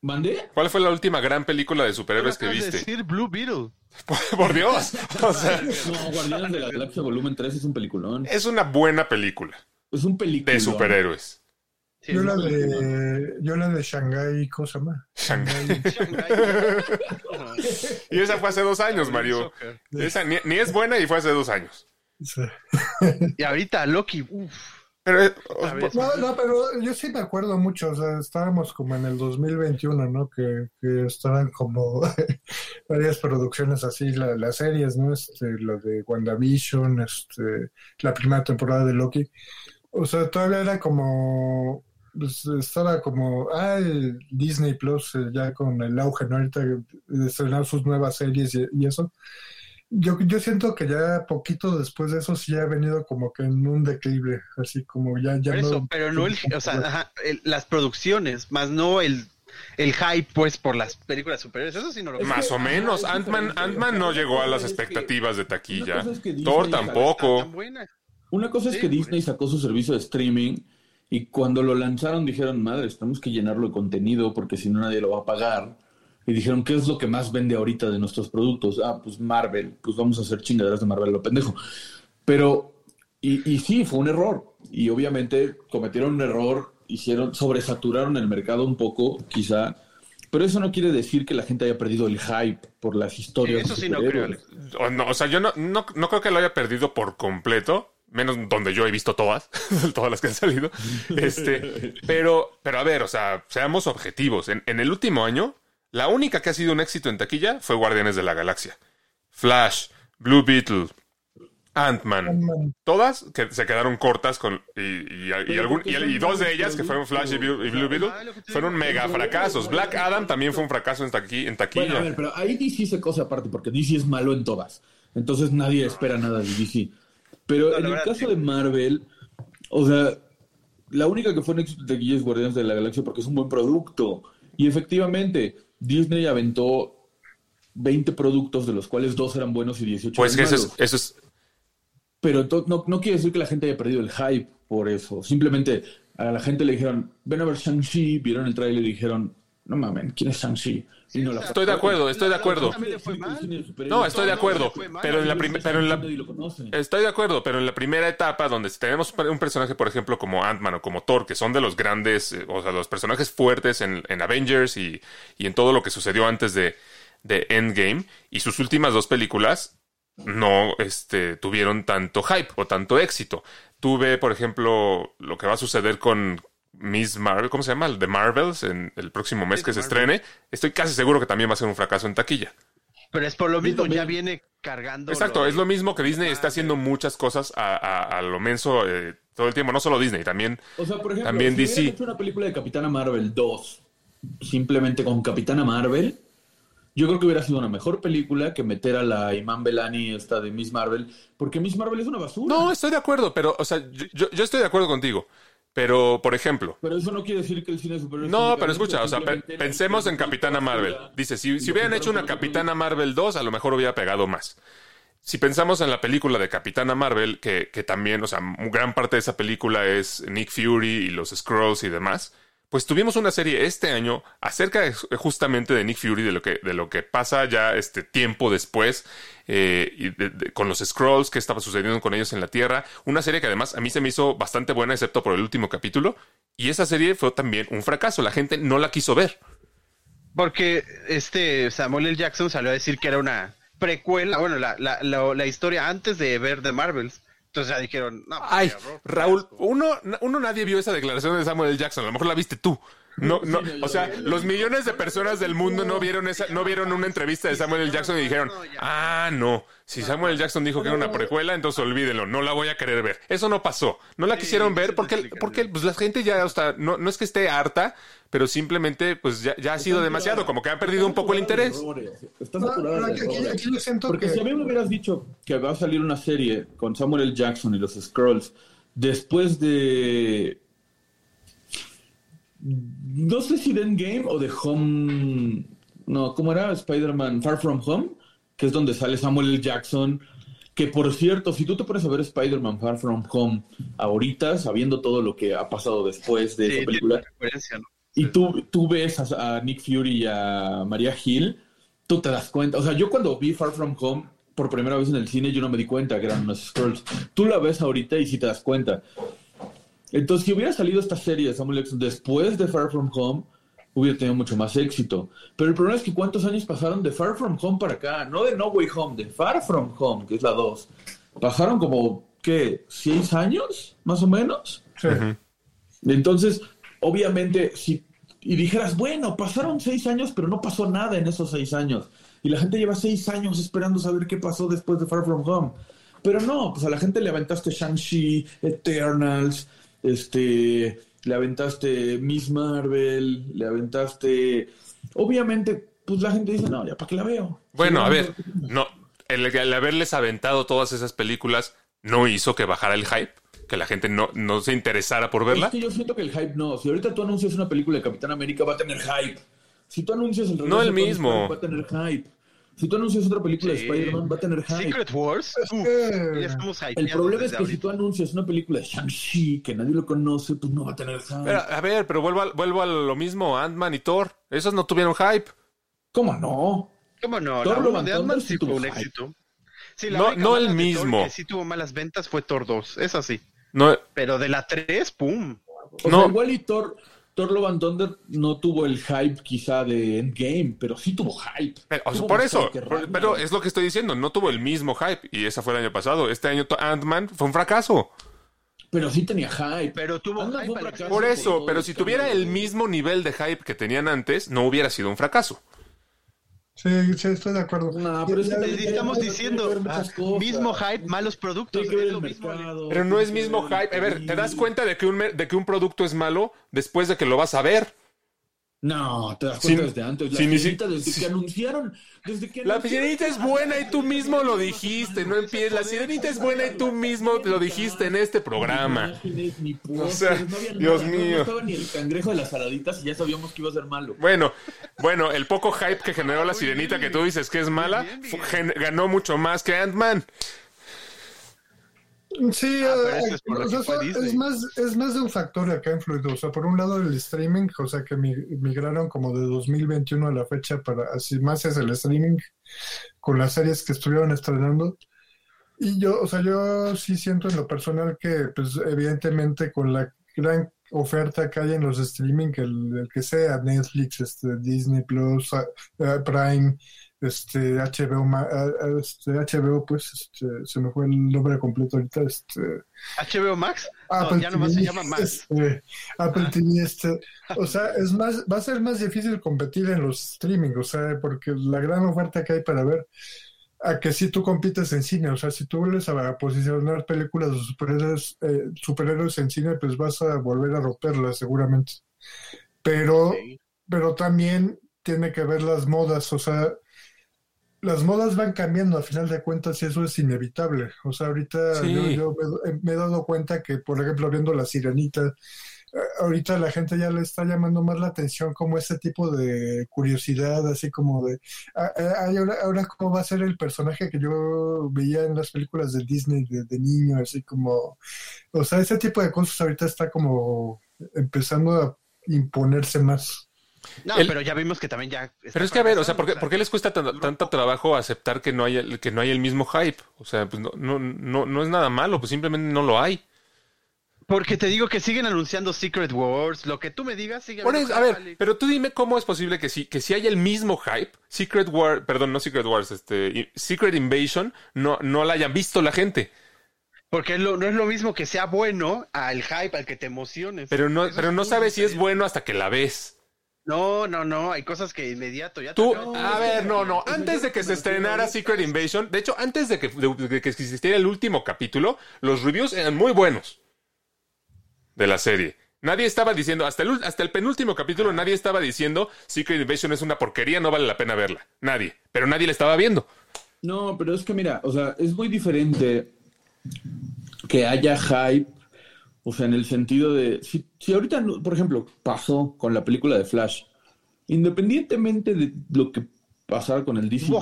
¿Mandé? ¿Cuál fue la última gran película de superhéroes que viste? decir Blue Beetle. Por, por Dios. O sea, No, Guardianes de la Galaxia Volumen 3 es un peliculón. es una buena película Es un película. de superhéroes. Sí, yo la de, yo la de Shanghai, ¿cómo se llama? Shanghái. Shanghai. Y esa fue hace dos años, Mario. Esa ni, ni es buena y fue hace dos años. Sí. Y ahorita Loki, uff. Pero, eh, vez. No, no, pero yo sí me acuerdo mucho, o sea, estábamos como en el 2021, ¿no? Que, que estaban como varias producciones así, la- las series, ¿no? Este, lo de WandaVision, este, la primera temporada de Loki. O sea, todavía era como, pues, estaba como, ah, Disney Plus, eh, ya con el auge, ¿no? Ahorita de estrenar sus nuevas series y, y eso. Yo, yo siento que ya poquito después de eso sí ha venido como que en un declive, así como ya, ya Por no. pero no el, o sea, ajá, el- las producciones, más no el, el hype, pues, por las películas superiores. Eso sí no lo Es más que, o menos. Ant-Man no llegó a las que- expectativas de taquilla. una cosa es que Disney Thor tampoco. Una cosa es Sí, que Disney sacó su servicio de streaming y cuando lo lanzaron dijeron, madre, tenemos que llenarlo de contenido porque si no nadie lo va a pagar. y dijeron, ¿qué es lo que más vende ahorita de nuestros productos? Ah, pues Marvel, pues vamos a hacer chingaderas de Marvel, lo pendejo. Pero, y, y sí, fue un error. Y obviamente cometieron un error, hicieron, sobresaturaron el mercado un poco, quizá. Pero eso no quiere decir que la gente haya perdido el hype por las historias. Eso sí no creo. O, no, o sea, yo no, no, no creo que lo haya perdido por completo, menos donde yo he visto todas, todas las que han salido. Este, pero, pero a ver, o sea, seamos objetivos. En, en el último año, la única que ha sido un éxito en taquilla fue Guardianes de la Galaxia. Flash, Blue Beetle, Ant-Man. Todas que se quedaron cortas con y, y- y Pero algún- porque y- son y dos de ellas que fueron Flash y Blue, y Blue Beetle Ah, te fueron mega fracasos. Black Adam también fue un fracaso en, taqui- en taquilla. Bueno, a ver, pero ahí DC se cosa aparte, porque DC es malo en todas. Entonces nadie espera nada de DC. Pero No, en el verdad, caso sí. de Marvel, o sea, la única que fue un éxito de taquilla es Guardianes de la Galaxia porque es un buen producto. Y efectivamente, Disney aventó 20 productos, de los cuales dos eran buenos y 18 pues que eran eso es, malos. eso es Pero no, no quiere decir que la gente haya perdido el hype por eso. Simplemente a la gente le dijeron, ven a ver Shang-Chi, vieron el tráiler y dijeron, no mames, ¿quién es Shang-Chi? Y no la Estoy de acuerdo, estoy de acuerdo. No, estoy de acuerdo. Pero en la pero en la. Estoy de acuerdo, pero en la primera etapa donde tenemos un personaje, por ejemplo, como Ant-Man o como Thor, que son de los grandes, eh, o sea, los personajes fuertes en, en Avengers y, y en todo lo que sucedió antes de, de Endgame, y sus últimas dos películas no este, tuvieron tanto hype o tanto éxito. Tuve, por ejemplo, lo que va a suceder con Miss Marvel, ¿cómo se llama? El de Marvels, en el próximo mes Sí, que se estrene. Estoy casi seguro que también va a ser un fracaso en taquilla. Pero es por lo mismo, ya viene cargando. Exacto, es lo mismo que Disney está haciendo muchas cosas a, a- a lo menso eh, todo el tiempo, no solo Disney, también O sea, por ejemplo, También si DC. hecho una película de Capitana Marvel 2, simplemente con Capitana Marvel, yo creo que hubiera sido una mejor película que meter a la Iman Belani esta de Miss Marvel, porque Miss Marvel es una basura. No, estoy de acuerdo, pero, o sea, yo, yo- yo estoy de acuerdo contigo. Pero, por ejemplo, Pero eso no quiere decir que el cine superior no, pero escucha, o sea, pe- pensemos en Capitana Marvel. Dice, si, si hubieran hecho una Capitana Marvel 2, a lo mejor hubiera pegado más. Si pensamos en la película de Capitana Marvel, que, que también, o sea, gran parte de esa película es Nick Fury y los Scrolls y demás, pues tuvimos una serie este año acerca de- justamente de Nick Fury, de lo que, de lo que pasa ya este tiempo después eh, y con los Scrolls, qué estaba sucediendo con ellos en la Tierra. Una serie que además a mí se me hizo bastante buena, excepto por el último capítulo. Y esa serie fue también un fracaso. La gente no la quiso ver. Porque este Samuel L. Jackson salió a decir que era una precuela, bueno, la, la, la, la historia antes de ver The Marvels. Entonces ya dijeron, no, pues, Ay, qué Raúl, asco. uno, uno nadie vio esa declaración de Samuel L. Jackson. A lo mejor la viste tú. No, no, o sea, los millones de personas del mundo no vieron esa, no vieron una entrevista de Samuel L. Jackson y dijeron, ah, no, si Samuel L. Jackson dijo que era una precuela, entonces olvídenlo, no la voy a querer ver. Eso no pasó, no la quisieron ver porque, porque pues, la gente ya está, no, no es que esté harta, pero simplemente pues ya, ya ha sido demasiado, como que han perdido un poco el interés. Está No, saturada no, de aquí, aquí- errores. aquí yo siento Porque que si a mí me hubieras dicho que va a salir una serie con Samuel L. Jackson y los Scrolls después de. No sé si de Endgame o de Home. No, ¿cómo era? Spider-Man Far From Home, que es donde sale Samuel L. Jackson. Que por cierto, si tú te pones a ver Spider-Man Far From Home ahorita, sabiendo todo lo que ha pasado después de Sí, esa película, ¿no? Y tú, tú ves a, a Nick Fury y a María Hill, tú te das cuenta. O sea, yo cuando vi Far From Home por primera vez en el cine, yo no me di cuenta que eran unos Scrolls. Tú la ves ahorita y sí te das cuenta. Entonces, si hubiera salido esta serie de Samuel Jackson después de Far From Home, hubiera tenido mucho más éxito. Pero el problema es que cuántos años pasaron de Far From Home para acá, no de No Way Home, de Far From Home, que es la 2. Pasaron como, ¿qué? ¿Seis años? Más o menos. sí. Entonces, obviamente, si y dijeras, bueno, pasaron seis años, pero no pasó nada en esos seis años. Y la gente lleva seis años esperando saber qué pasó después de Far From Home. Pero no, pues a la gente le aventaste Shang-Chi, Eternals, este, le aventaste Miss Marvel, le aventaste. Obviamente, pues la gente dice, no, ya para qué la veo. Bueno, Sí, a ver, no, el, el haberles aventado todas esas películas no hizo que bajara el hype, que la gente no, no se interesara por Es verla. que yo siento que el hype no. Si ahorita tú anuncias una película de Capitán América, va a tener hype. Si tú anuncias el No el mismo. Va a tener hype. Si tú anuncias otra película Sí. de Spider-Man, va a tener hype. Secret Wars. Uf, que- ya estamos El problema es que si tú anuncias una película de Shang-Chi que nadie lo conoce, pues no va a tener hype. Pero, a ver, pero vuelvo a, vuelvo a lo mismo, Ant-Man y Thor. Esos no tuvieron hype. ¿Cómo no? ¿Cómo no? Thor La de Ant-Man sí tuvo un hype. éxito. Sí, la No- no el de Thor mismo. que sí tuvo malas ventas fue Thor 2, es así. No, Pero de la 3, ¡pum! O No. sea, igual y Thor, Thor Love and Thunder no tuvo el hype quizá de Endgame, pero sí tuvo hype. pero- o sea, Tuvo por eso, por- pero es lo que estoy diciendo, no tuvo el mismo hype y esa fue el año pasado. Este año Ant-Man fue un fracaso. Pero sí tenía hype. Pero tuvo hype un fracaso. Por eso, pero si tuviera el mismo nivel de hype que tenían antes, no hubiera sido un fracaso. Sí, sí, estoy de acuerdo. No, pero es que Ya- también Les ya- estamos diciendo, ah, cosas. mismo hype, malos productos. Es lo mismo. mercado. Pero no es mismo hype. A ver, ¿te das cuenta de que un, de que un producto es malo después de que lo vas a ver? No, te das cuenta Sin- desde antes. La sirenita, desde que anunciaron. Desde que La anunciaron sirenita es buena y tú mismo lo dijiste, no empieces. La sirenita es buena y tú mismo lo dijiste en este programa. Ni O sea, pósters, no había Dios nada, mío. No estaba ni el cangrejo de las saladitas y ya sabíamos que iba a ser malo. Bueno, bueno, el poco hype que generó la sirenita que tú dices que es mala, ganó mucho más que Ant-Man. Sí, Ah, pero eh, eso es por lo o que sea, fue so- Disney. es más, es más de un factor el que ha influido. O sea, por un lado el streaming, o sea, que mi- migraron como de 2021 a la fecha para así más es el streaming con las series que estuvieron estrenando. Y yo, o sea, yo sí siento en lo personal que, pues, evidentemente con la gran oferta que hay en los streaming, el, el que sea Netflix, este, Disney Plus, ah, ah, Prime, este, HBO, ah, ah, este, HBO, pues, este, se me fue el nombre completo ahorita, este, HBO Max. No, Apple ya nomás se TV, llama Max. este, Apple TV, este, o sea, es más, va a ser más difícil competir en los streaming, o sea, porque la gran oferta que hay para ver, a que si tú compites en cine, o sea, si tú vuelves a posicionar películas de superhéroes, eh, superhéroes en cine, pues vas a volver a romperlas seguramente. Pero, pero también tiene que ver las modas, o sea, las modas van cambiando a final de cuentas y eso es inevitable. O sea, ahorita Sí. yo, yo me, me he dado cuenta que, por ejemplo, viendo La Sirenita, eh, ahorita la gente ya le está llamando más la atención como ese tipo de curiosidad, así como de, ah, ay, ahora, ahora cómo va a ser el personaje que yo veía en las películas de Disney de, de niño, así como, o sea, ese tipo de cosas ahorita está como empezando a imponerse más. No, El- pero ya vimos que también ya. Pero es que, a ver, o sea, ¿por qué, por qué les cuesta tan- tanto trabajo aceptar que no hay el, que no hay el mismo hype? O sea, pues no, no, no, no es nada malo, pues simplemente no lo hay. Porque te digo que siguen anunciando Secret Wars. Lo que tú me digas, sigue eso, a ver, Alex. pero tú dime cómo es posible que sí, que si hay el mismo hype, Secret War, perdón, no Secret Wars, este, Secret Invasion, no, no la hayan visto la gente. Porque lo- no es lo mismo que sea bueno al hype, al que te emociones. Pero no, Eso pero no sabes si es bueno hasta que la ves. No, no, no. Hay cosas que inmediato ya te Tú, a ver, no, no. Antes de que se estrenara Secret Invasion, de hecho, antes de que, de- de que existiera el último capítulo, los reviews eran muy buenos de la serie. Nadie estaba diciendo, hasta el, hasta el penúltimo capítulo, nadie estaba diciendo Secret Invasion es una porquería, no vale la pena verla. Nadie. Pero nadie la estaba viendo. No, pero es que mira, o sea, es muy diferente que haya hype, o sea, en el sentido de, si, si ahorita, no- por ejemplo, pasó con la película de Flash, independientemente de lo que pasara con el DCU,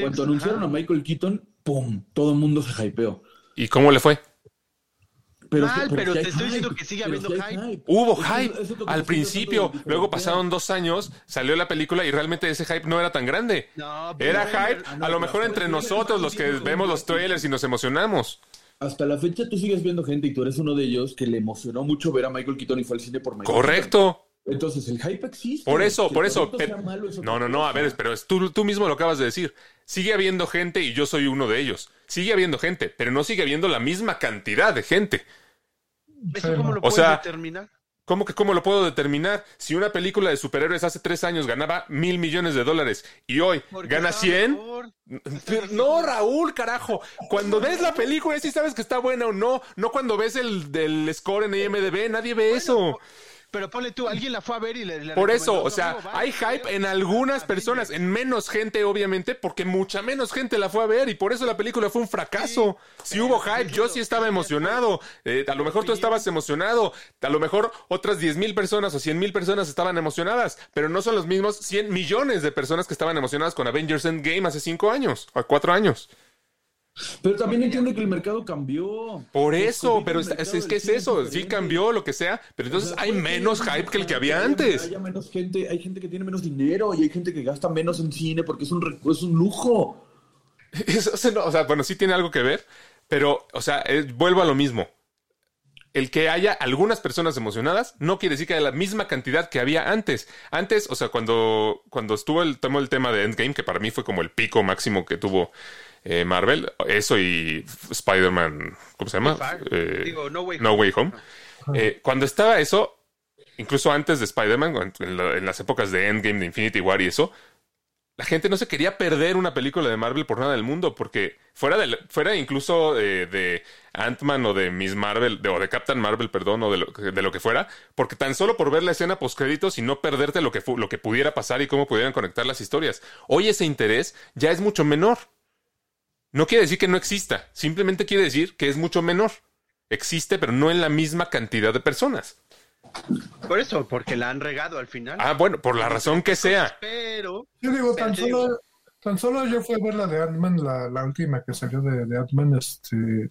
cuando anunciaron a Michael Keaton, ¡pum! Todo el mundo se hypeó. ¿Y cómo le fue? Pero, Mal, pero te estoy diciendo que sigue habiendo hype. Hubo hype eso al principio, luego pasaron dos años, salió la película y realmente ese hype no era tan grande. No, pero- Era hype, Ah, no, a lo mejor entre nosotros, los que vemos los trailers y nos emocionamos. Hasta la fecha tú sigues viendo gente y tú eres uno de ellos que le emocionó mucho ver a Michael Keaton y fue al cine por Michael Keaton. Correcto. Entonces el hype existe. Por eso, por eso. malo no, no, no, a ver, pero es- tú, tú mismo lo acabas de decir. Sigue habiendo gente y yo soy uno de ellos. Sigue habiendo gente, pero no sigue habiendo la misma cantidad de gente. ¿Eso cómo lo O puedes sea, determinar? ¿Cómo que cómo lo puedo determinar? Si una película de superhéroes hace tres años ganaba mil millones de dólares y hoy Porque gana estaba 100, mejor. Pero no, Raúl, carajo. Cuando ves la película, sí sabes que está buena o no. No cuando ves el del score en IMDb, nadie ve eso. Pero ponle tú, alguien la fue a ver y le, le Por eso, o sea, amigo, "Vaya, hay hype en algunas personas, Disney". en menos gente, obviamente, porque mucha menos gente la fue a ver y por eso la película fue un fracaso. Si hubo hype, yo sí estaba emocionado. Eh, a lo mejor tú estabas emocionado. A lo mejor otras 10 mil personas o 100 mil personas estaban emocionadas, pero no son los mismos 100 millones de personas que estaban emocionadas con Avengers Endgame hace 5 años o 4 años. Pero también entiende que el mercado cambió. Por eso, pero es, que es eso, sí cambió lo que sea, pero entonces O sea, hay menos hype que el que había antes. Haya menos gente, hay gente que tiene menos dinero y hay gente que gasta menos en cine porque es un, es un lujo. Eso, o sea, bueno, sí tiene algo que ver, pero, o sea, eh, vuelvo a lo mismo. El que haya algunas personas emocionadas no quiere decir que haya la misma cantidad que había antes. Antes, o sea, cuando, cuando estuvo el, el tema de Endgame, que para mí fue como el pico máximo que tuvo eh, Marvel, eso y Spider-Man, ¿cómo se llama? Eh, Digo, No Way No Home. Way Home. Eh, cuando estaba eso, incluso antes de Spider-Man, en, la- en las épocas de Endgame, de Infinity War y eso, la gente no se quería perder una película de Marvel por nada del mundo, porque fuera de, fuera incluso de Ant-Man o de Miss Marvel, de- o de Captain Marvel, perdón, o de lo, de lo que fuera, porque tan solo por ver la escena postcréditos y no perderte lo que, lo que pudiera pasar y cómo pudieran conectar las historias. Hoy ese interés ya es mucho menor. No quiere decir que no exista, simplemente quiere decir que es mucho menor. Existe, pero no en la misma cantidad de personas. Por eso, porque la han regado al final. Ah, bueno, por la razón que sea. Pero, Yo digo, tan solo, tan solo yo fui a ver la de Ant-Man, la, la última que salió de, de Ant-Man, este,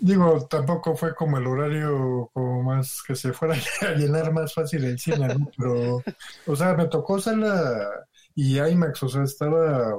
digo, tampoco fue como el horario como más que se fuera a llenar más fácil el cine, ¿no? Pero, o sea, me tocó sala y IMAX, o sea, estaba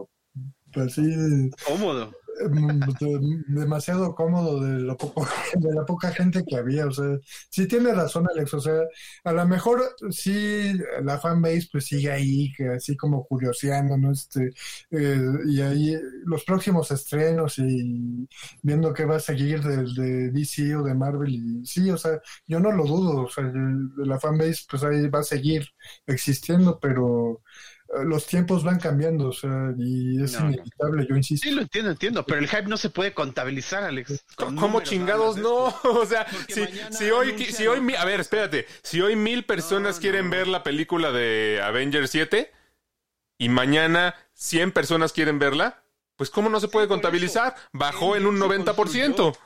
así cómodo. mm, de- demasiado cómodo de lo poco, de la poca gente que había, o sea, sí tiene razón Alex, o sea, a lo mejor sí la fanbase pues sigue ahí, que así como curioseando, ¿no? Este, eh, y ahí los próximos estrenos y viendo qué va a seguir del de DC o de Marvel y sí, o sea, yo no lo dudo, o sea, la fanbase pues ahí va a seguir existiendo, pero eh, los tiempos van cambiando, o sea, y es No, no. inevitable, yo insisto. Sí, lo entiendo, entiendo, pero el hype no se puede contabilizar, Alex. con ¿Cómo números chingados no? O sea, si, hoy, anuncian si hoy, a ver, espérate, si hoy mil personas No, quieren no. ver la película de Avengers 7 y mañana 100 personas quieren verla, pues ¿cómo no se puede contabilizar? Bajó en un Endgame se 90%.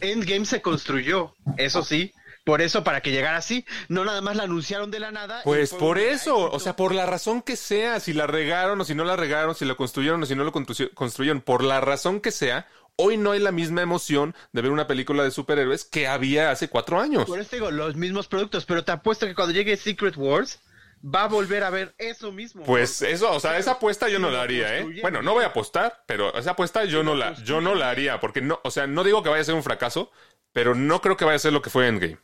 Endgame se construyó, eso sí. Por eso, para que llegara así, no nada más la anunciaron de la nada. Pues por eso, o sea, por la razón que sea, si la regaron o si no la regaron, si la construyeron o si no lo constru- construyeron, por la razón que sea, hoy no hay la misma emoción de ver una película de superhéroes que había hace cuatro años. Por eso digo, los mismos productos, pero te apuesto que cuando llegue Secret Wars, va a volver a ver eso mismo. Pues eso, o sea, esa apuesta yo no la haría, ¿eh? Bueno, no voy a apostar, pero esa apuesta yo no la, yo no la haría, porque no, o sea, no digo que vaya a ser un fracaso, pero no creo que vaya a ser lo que fue Endgame.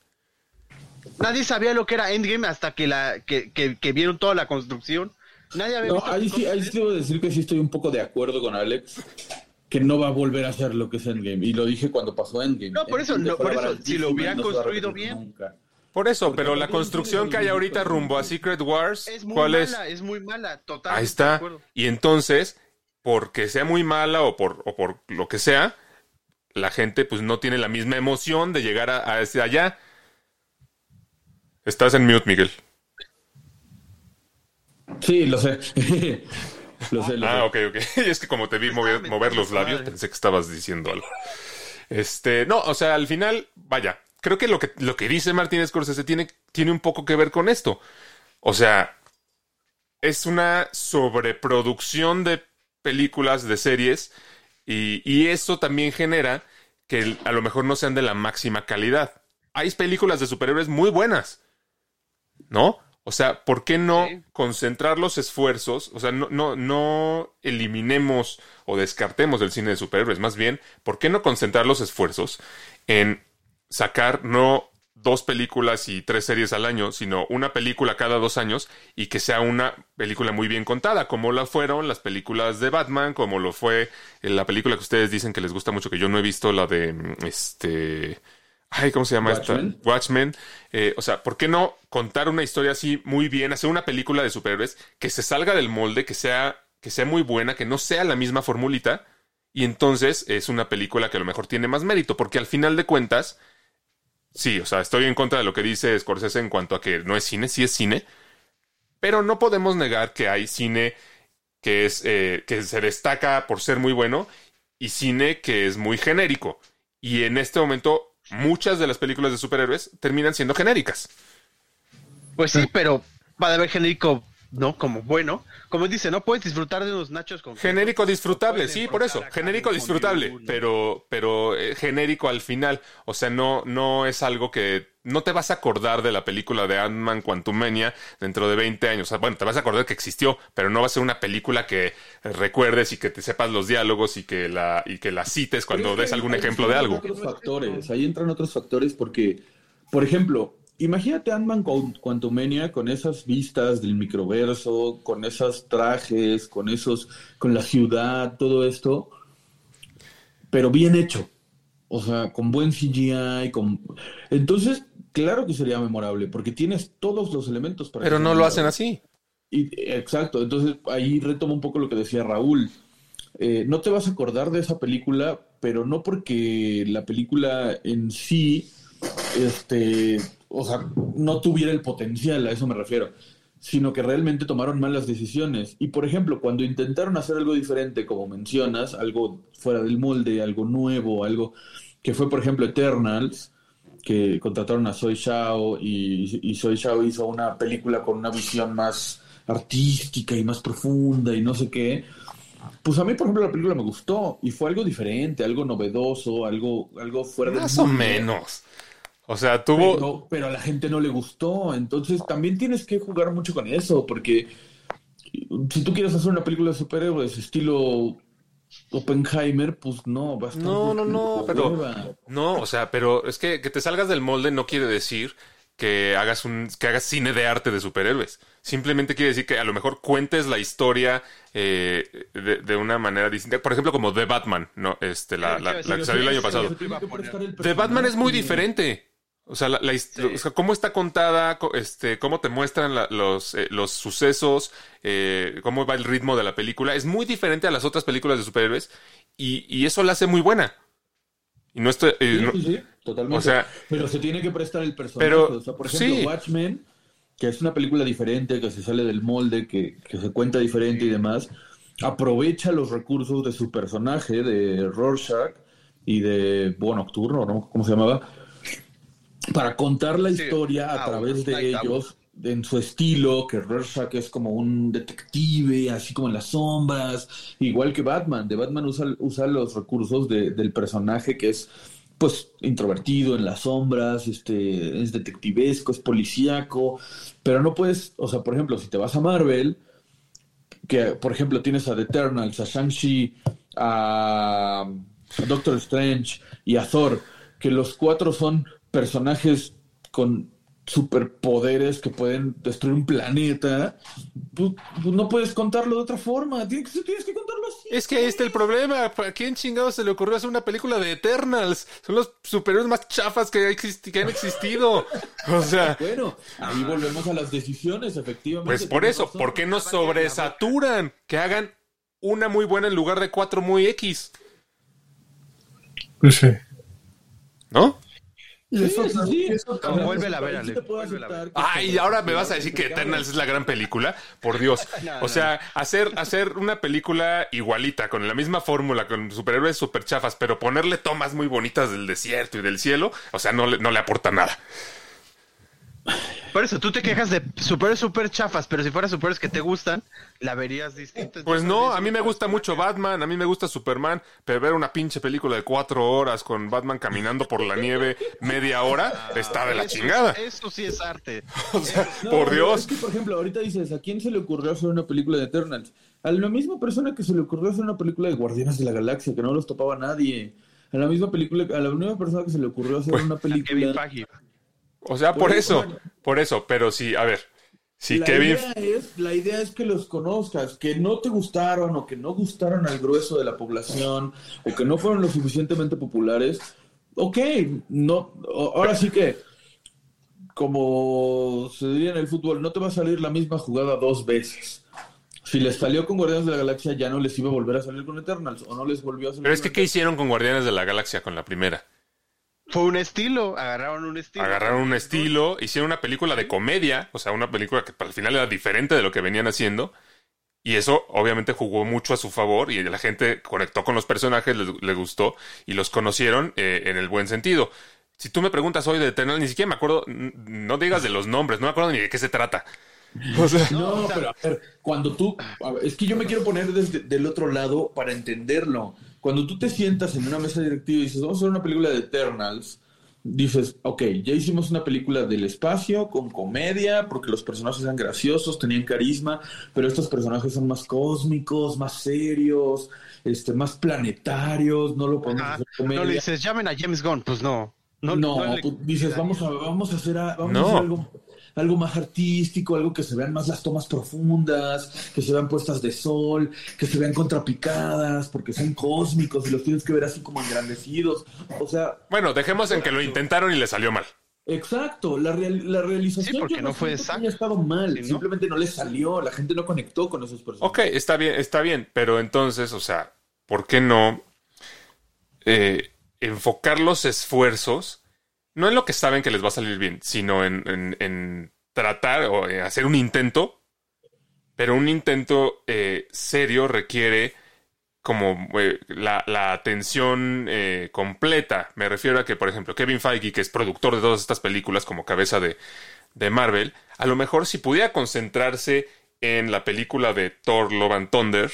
Nadie sabía lo que era Endgame hasta que la que, que, que vieron toda la construcción. Nadie había No, visto ahí sí, ahí sí debo decir que sí estoy un poco de acuerdo con Alex, que no va a volver a hacer lo que es Endgame. Y lo dije cuando pasó Endgame. No, por eso, no, por eso, si lo hubieran no construido bien. nunca. Por eso, Porque pero la construcción que hay ahorita rumbo a. Secret Wars, Es muy ¿cuál mala, es? es? muy mala, totalmente. Ahí está. Y entonces, porque sea muy mala o por, o por lo que sea, la gente pues no tiene la misma emoción de llegar a, a ese allá. Estás en mute, Miguel. Sí, lo sé. lo sé, lo Ah, sé. ok, ok. Y es que como te vi mover, los labios, pensé que estabas diciendo algo. Este, no, o sea, al final, vaya, creo que lo que, lo que dice Martínez Scorsese tiene, tiene un poco que ver con esto. O sea, es una sobreproducción de películas, de series, y, y eso también genera que a lo mejor no sean de la máxima calidad. Hay películas de superhéroes muy buenas, ¿no? O sea, ¿por qué no Sí. concentrar los esfuerzos? O sea, no, no, no eliminemos o descartemos el cine de superhéroes. Más bien, ¿por qué no concentrar los esfuerzos en sacar no dos películas y tres series al año, sino una película cada dos años y que sea una película muy bien contada, como la fueron las películas de Batman, como lo fue eh, la película que ustedes dicen que les gusta mucho, que yo no he visto, la de mm, este... Ay, ¿cómo se llama Watchmen. esta? Watchmen. Eh, o sea, ¿por qué no contar una historia así muy bien, hacer una película de superhéroes que se salga del molde, que sea, que sea muy buena, que no sea la misma formulita? Y entonces es una película que a lo mejor tiene más mérito, porque al final de cuentas, sí, o sea, estoy en contra de lo que dice Scorsese en cuanto a que no es cine, sí es cine, pero no podemos negar que hay cine que es eh, que se destaca por ser muy bueno y cine que es muy genérico. Y en este momento muchas de las películas de superhéroes terminan siendo genéricas. Pues sí, pero va a haber genérico ¿no? Como bueno. Como dice, no puedes disfrutar de unos nachos con Genérico disfrutable, sí, por eso. Genérico disfrutable, ningún- pero, pero eh, genérico al final. O sea, no, no es algo que. No te vas a acordar de la película de Ant-Man Quantumania dentro de 20 años. O sea, bueno, te vas a acordar que existió, pero no va a ser una película que recuerdes y que te sepas los diálogos y que la, y que la cites cuando Pero es que des algún ejemplo de algo. Otros factores, ahí entran otros factores porque, por ejemplo, imagínate Ant-Man con Quantumania con esas vistas del microverso, con esos trajes, con esos, con la ciudad, todo esto, pero bien hecho. O sea, con buen CGI, con... Entonces, claro que sería memorable, porque tienes todos los elementos para Pero no lo hacen así. Y, exacto, entonces ahí retomo un poco lo que decía Raúl. Eh, no te vas a acordar de esa película, pero no porque la película en sí, este, o sea, no tuviera el potencial, a eso me refiero, sino que realmente tomaron malas decisiones. Y por ejemplo, cuando intentaron hacer algo diferente, como mencionas, algo fuera del molde, algo nuevo, algo que fue, por ejemplo, Eternals, que contrataron a Soy Shao y, y Soy Shao hizo una película con una visión más artística y más profunda y no sé qué. Pues a mí, por ejemplo, la película me gustó y fue algo diferente, algo novedoso, algo, algo fuera del Más o menos. O sea, tuvo. Pero, pero a la gente no le gustó. Entonces también tienes que jugar mucho con eso, porque si tú quieres hacer una película de superhéroes estilo Oppenheimer, pues no, va a estar No, no, no, pero-. No, o sea, pero es que que te salgas del molde no quiere decir que hagas un que hagas cine de arte de superhéroes. Simplemente quiere decir que a lo mejor cuentes la historia eh, de, de una manera distinta. Por ejemplo, como The Batman, no, este, la, la- la que salió el año pasado. The Batman es muy diferente. O sea, la, la o sea, cómo está contada, co- este, cómo te muestran la- los, eh, los sucesos, eh, cómo va el ritmo de la película, es muy diferente a las otras películas de superhéroes y, y eso la hace muy buena. Y no estoy, eh, Sí, no- sí, sí, totalmente. o sea- pero se tiene que prestar el personaje. Pero, o sea, por ejemplo, sí. Watchmen, que es una película diferente, que se sale del molde, que, que se cuenta diferente y demás, aprovecha los recursos de su personaje, de Rorschach y de Búho Nocturno, ¿no? ¿Cómo se llamaba? Para contar la Sí, historia a Owl, través de Night Owl. ellos, en su estilo, que Rorschach es como un detective, así como en las sombras, igual que Batman. De Batman usa, usa los recursos de- del personaje que es pues introvertido en las sombras, este, es detectivesco, es policíaco, pero no puedes, o sea, por ejemplo, si te vas a Marvel, que por ejemplo tienes a The Eternals, a Shang-Chi, a Doctor Strange y a Thor, que los cuatro son personajes con superpoderes que pueden destruir un planeta, pues, pues no puedes contarlo de otra forma, tienes que, tienes que contarlo así. Es que ahí está el problema. ¿A quién chingados se le ocurrió hacer una película de Eternals? Son los superhéroes más chafas que, existi- que han existido. O sea, Bueno, ahí volvemos a las decisiones, efectivamente. pues por eso, razón. ¿por qué no sobresaturan? Que hagan una muy buena en lugar de cuatro muy X, Pues sí. ¿no? Y Sí, eso, sí, eso también- Vuélvela a ver, Ale, Ay, ahora me vas a decir que Eternals es la gran película. Por Dios. O sea, hacer, hacer una película igualita, con la misma fórmula, con superhéroes super chafas, pero ponerle tomas muy bonitas del desierto y del cielo, o sea, no le, no le aporta nada. Por eso, tú te quejas de super, super chafas, pero si fuera superhéroes que te gustan, la verías distinta. Pues no, a mí me gusta mucho Batman, a mí me gusta Superman, pero ver una pinche película de cuatro horas con Batman caminando por la nieve media hora está de la Eso- chingada. Eso sí es arte. O sea, No, por Dios. Es que, por ejemplo, ahorita dices, ¿a quién se le ocurrió hacer una película de Eternals? A la misma persona que se le ocurrió hacer una película de Guardianes de la Galaxia, que no los topaba nadie. A la misma película, a la misma persona que se le ocurrió hacer una Kevin película. O sea, por Por eso, por eso, pero sí, a ver, si la Kevin... idea es, la idea es que los conozcas, que no te gustaron o que no gustaron al grueso de la población o que no fueron lo suficientemente populares. Ok, no, ahora sí que, como se diría en el fútbol, no te va a salir la misma jugada dos veces. Si les salió con Guardianes de la Galaxia, ya no les iba a volver a salir con Eternals, o no les volvió a salir Pero es que, ¿qué hicieron con Guardianes de la Galaxia con la primera? Fue un estilo, agarraron un estilo. Agarraron un estilo, hicieron una película de comedia, o sea, una película que al final era diferente de lo que venían haciendo, y eso obviamente jugó mucho a su favor, y la gente conectó con los personajes, les, les gustó, y los conocieron eh, en el buen sentido. Si tú me preguntas hoy de Eternal, ni siquiera me acuerdo, no digas de los nombres, no me acuerdo ni de qué se trata. O sea, No, pero a ver, cuando tú, a ver, es que yo me quiero poner desde del otro lado para entenderlo. Cuando tú te sientas en una mesa directiva y dices, vamos a hacer una película de Eternals, dices, ok, ya hicimos una película del espacio con comedia, porque los personajes eran graciosos, tenían carisma, pero estos personajes son más cósmicos, más serios, este, más planetarios, no lo podemos Ajá. hacer No comedia. le dices, llamen a James Gunn, pues no. No, No, le- pues dices, vamos a, vamos a hacer, a- vamos No. a hacer algo, algo más artístico, algo que se vean más las tomas profundas, que se vean puestas de sol, que se vean contrapicadas, porque son cósmicos y los tienes que ver así como engrandecidos. O sea, bueno, dejemos en que lo intentaron y le salió mal. exacto, la, real- la realización Sí, porque yo no fue exacto. estado mal, Sí, ¿no? simplemente no le salió, la gente no conectó con esos personajes. Ok, está bien, está bien, pero entonces, o sea, ¿por qué no eh, enfocar los esfuerzos no en lo que saben que les va a salir bien, sino en, tratar o en hacer un intento, pero un intento eh, serio requiere como eh, la, la atención eh, completa. Me refiero a que, por ejemplo, Kevin Feige, que es productor de todas estas películas como cabeza de, de Marvel, a lo mejor si pudiera concentrarse en la película de Thor Love and Thunder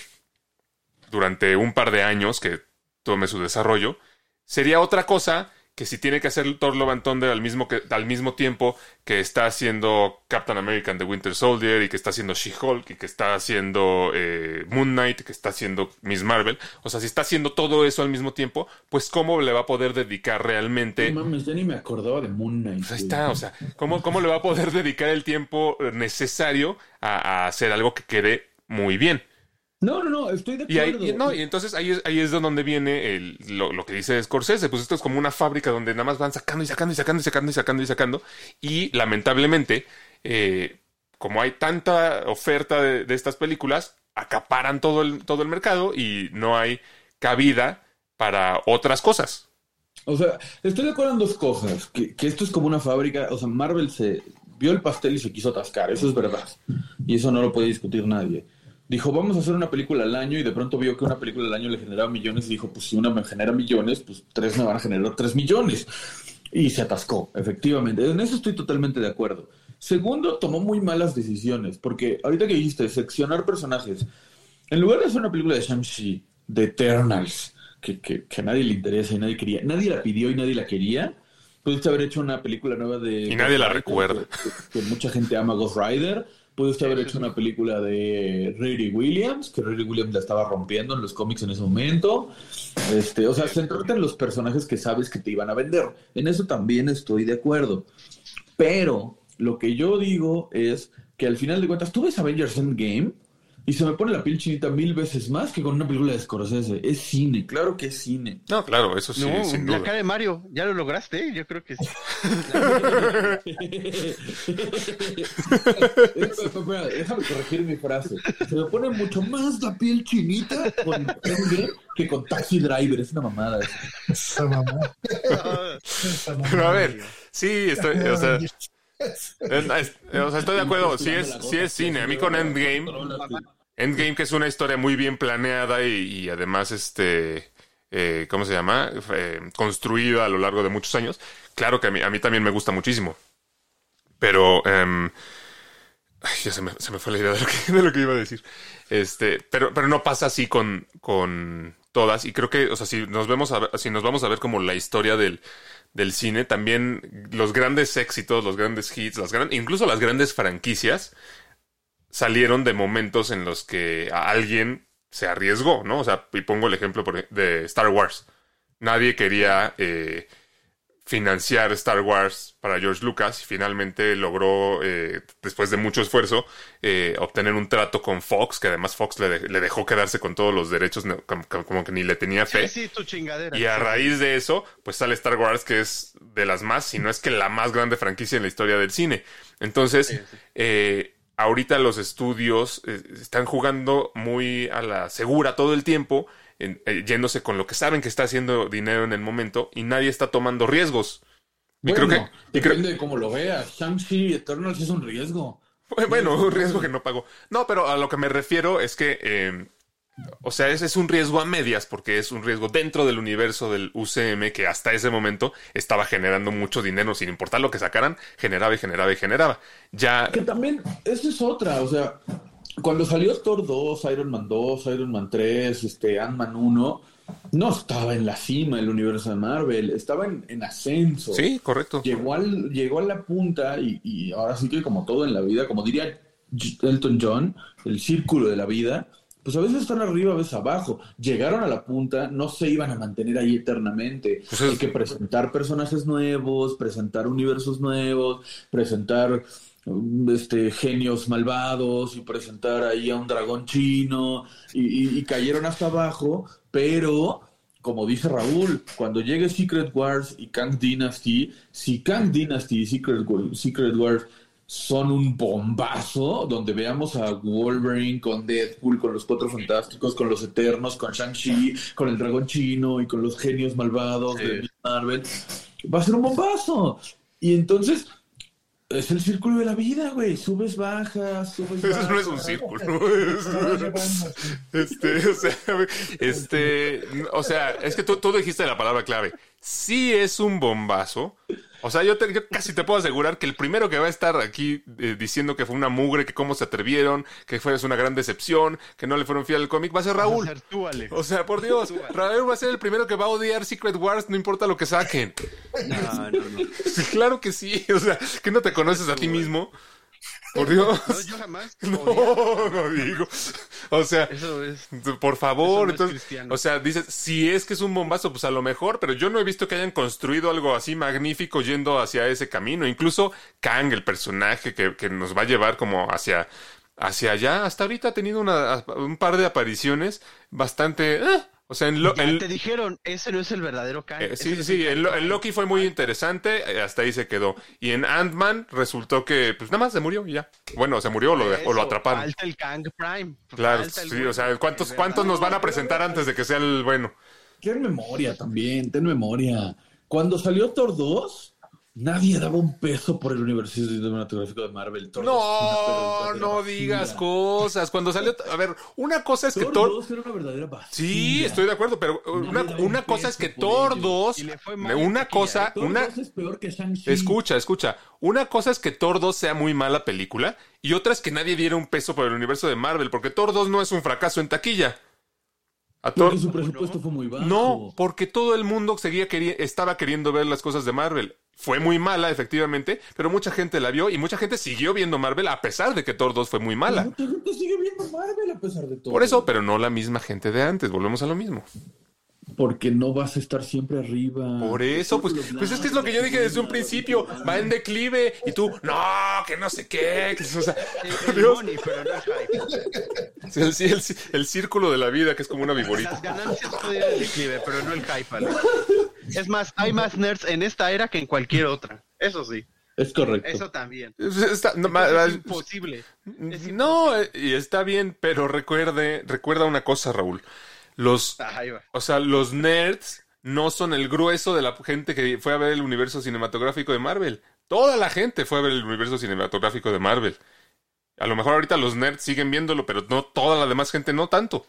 durante un par de años que tome su desarrollo, sería otra cosa que si tiene que hacer Thor Love and Thunder al mismo, que, al mismo tiempo que está haciendo Captain America and the Winter Soldier y que está haciendo She-Hulk y que está haciendo eh, Moon Knight, que está haciendo Miss Marvel. O sea, si está haciendo todo eso al mismo tiempo, pues cómo le va a poder dedicar realmente No mames, ya ni me acordaba de Moon Knight. pues ahí está, o sea, ¿cómo, ¿cómo le va a poder dedicar el tiempo necesario a, a hacer algo que quede muy bien? No, no, no, estoy de Y, ahí, acuerdo. y no, y entonces ahí es, ahí es de donde viene el- lo, lo que dice Scorsese. Pues esto es como una fábrica donde nada más van sacando y sacando y sacando y sacando y sacando y sacando. Y lamentablemente, eh, como hay tanta oferta de, de estas películas, acaparan todo el, todo el mercado y no hay cabida para otras cosas. O sea, estoy de acuerdo en dos cosas. Que, que esto es como una fábrica. O sea, Marvel se vio el pastel y se quiso atascar. Eso es verdad. Y eso no lo puede discutir nadie. Dijo, vamos a hacer una película al año y de pronto vio que una película al año le generaba millones y dijo, pues si una me genera millones, pues tres me van a generar tres millones. Y se atascó, efectivamente. En eso estoy totalmente de acuerdo. Segundo, tomó muy malas decisiones, porque ahorita que dijiste, seccionar personajes, en lugar de hacer una película de Shang-Chi, de Eternals, que, que, que a nadie le interesa y nadie quería, nadie la pidió y nadie la quería, pudiste haber hecho una película nueva de... Y nadie la recuerda. Que, que mucha gente ama Ghost Rider. Pudiste haber hecho una película de Riri Williams, que Riri Williams la estaba rompiendo en los cómics en ese momento. Este, o sea, centrarte en los personajes que sabes que te iban a vender. En eso también estoy de acuerdo. Pero lo que yo digo es que al final de cuentas, tú ves Avengers Endgame y se me pone la piel chinita mil veces más que con una película de Scorsese. Es cine, claro que es cine. No, claro, eso sí, no, sin la duda. cara de Mario, ya lo lograste, ¿eh? yo creo que sí. Déjame corregir mi frase. Se me pone mucho más la piel chinita con que con Taxi Driver. Es una mamada. Esa mamá. Pero a ver, sí, estoy, o sea, o sea, estoy de acuerdo, sí es, sí es cine. A mí con Endgame, Endgame que es una historia muy bien planeada y, y además, este, eh, ¿cómo se llama? Eh, construida a lo largo de muchos años. Claro que a mí, a mí también me gusta muchísimo. Pero, em, ay, ya se me, se me fue la idea de lo, que, de lo que iba a decir. Este, pero, pero no pasa así con, con todas. Y creo que, o sea, si nos vemos a ver- si nos vamos a ver como la historia del, del cine, también los grandes éxitos, los grandes hits, las gran- incluso las grandes franquicias salieron de momentos en los que a alguien se arriesgó, ¿no? O sea, y pongo el ejemplo de Star Wars. Nadie quería eh, financiar Star Wars para George Lucas y finalmente logró, eh, después de mucho esfuerzo, eh, obtener un trato con Fox, que además Fox le, de- le dejó quedarse con todos los derechos, como, como que ni le tenía fe. Sí, sí, tu chingadera. Y a raíz de eso, pues sale Star Wars, que es de las más, si no es que la más grande franquicia en la historia del cine. Entonces, Sí, eh, ahorita los estudios eh, están jugando muy a la segura todo el tiempo, yéndose con lo que saben que está haciendo dinero en el momento y nadie está tomando riesgos. Y Bueno, creo que, y creo- depende de cómo lo veas. Shang-Chi Eternals es un riesgo. bueno, un riesgo que no pagó. No, pero a lo que me refiero es que eh, o sea, ese es un riesgo a medias porque es un riesgo dentro del universo del UCM que hasta ese momento estaba generando mucho dinero sin importar lo que sacaran, generaba y generaba y generaba. Ya Que también, esa es otra, o sea, cuando salió Thor 2, Iron Man 2, Iron Man 3, este, Ant-Man 1, no estaba en la cima del universo de Marvel, estaba en, en ascenso. Sí, correcto. Llegó, al, llegó a la punta y, y ahora sí que como todo en la vida, como diría Elton John, el círculo de la vida, pues a veces están arriba, a veces abajo. Llegaron a la punta, no se iban a mantener ahí eternamente. Pues es- Hay que presentar personajes nuevos, presentar universos nuevos, presentar este genios malvados y presentar ahí a un dragón chino y, y- y cayeron hasta abajo, pero como dice Raúl, cuando llegue Secret Wars y Kang Dynasty, si Kang Dynasty y Secret, Secret Wars son un bombazo, donde veamos a Wolverine con Deadpool, con los Cuatro Fantásticos, con los Eternos, con Shang-Chi, con el Dragón Chino y con los genios malvados de Marvel, va a ser un bombazo. Y entonces, es el círculo de la vida, güey. Subes, bajas, subes, Eso no es un bajas. círculo. Este, o sea, este, o sea, es que tú, tú dijiste la palabra clave. Sí es un bombazo. O sea, yo, te- yo casi te puedo asegurar que el primero que va a estar aquí eh, diciendo que fue una mugre, que cómo se atrevieron, que fue es una gran decepción, que no le fueron fiel al cómic, va a ser Raúl. Vas a ser tú, Alex. O sea, por Dios, Raúl va a ser el primero que va a odiar Secret Wars, no importa lo que saquen. No, no, no. Claro que sí. O sea, que no te conoces a ti mismo. Por Dios. No, yo jamás. No, no digo. O sea, Eso es. por favor, Eso no es entonces, cristiano. o sea, dices, si es que es un bombazo, pues a lo mejor, pero yo no he visto que hayan construido algo así magnífico yendo hacia ese camino. Incluso Kang, el personaje que, que nos va a llevar como hacia, hacia allá, hasta ahorita ha tenido una, un par de apariciones bastante, eh, o sea, en, lo- Ya en- te dijeron, ese no es el verdadero Kang. eh, sí, sí, el en, Lo-. Loki fue muy interesante, eh, hasta ahí se quedó. Y en Ant-Man resultó que, pues nada más se murió y ya. Bueno, se murió o lo, o atraparon. Falta el Kang Prime. Claro, Falta el sí, o sea, ¿cuántos, cuántos nos van a presentar antes de que sea el bueno? Ten memoria también, ten memoria. Cuando salió Thor 2, nadie daba un peso por el universo cinematográfico de Marvel. Thor 2 No, una no digas cosas. Cuando salió, a ver, una cosa es que Thor Thor... 2 era una verdadera basura. Sí, estoy de acuerdo, pero una, daba un una cosa es que Thor ello. 2, Y le fue mal en una cosa, Thor una, 2 es peor que. Escucha, escucha. Una cosa es que Thor 2 sea muy mala película y otra es que nadie diera un peso por el universo de Marvel, porque Thor 2 no es un fracaso en taquilla. A Thor... Porque su presupuesto fue muy bajo. No, porque todo el mundo seguía queri- estaba queriendo ver las cosas de Marvel. Fue muy mala, efectivamente, pero mucha gente la vio y mucha gente siguió viendo Marvel a pesar de que Thor 2 fue muy mala. Mucha gente sigue viendo Marvel a pesar de todo. Por eso, pero no la misma gente de antes. Volvemos a lo mismo. Porque no vas a estar siempre arriba. Por eso, pues, pues es que es lo que yo dije desde un principio. Va en declive y tú, no, que no sé qué. que- o sea, El Dios. círculo de la vida, que es como una viborita. Las ganancias pueden ir al declive, pero no el hype. Es más, hay más nerds en esta era que en cualquier otra. Eso sí, Es correcto. eso también. Está- no, ma- Es ma- imposible. Es no, eh, y está bien, pero recuerde, recuerda una cosa, Raúl. Los, va. o sea, los nerds no son el grueso de la gente que fue a ver el universo cinematográfico de Marvel. Toda la gente fue a ver el universo cinematográfico de Marvel. A lo mejor ahorita los nerds siguen viéndolo, pero no toda la demás gente no tanto.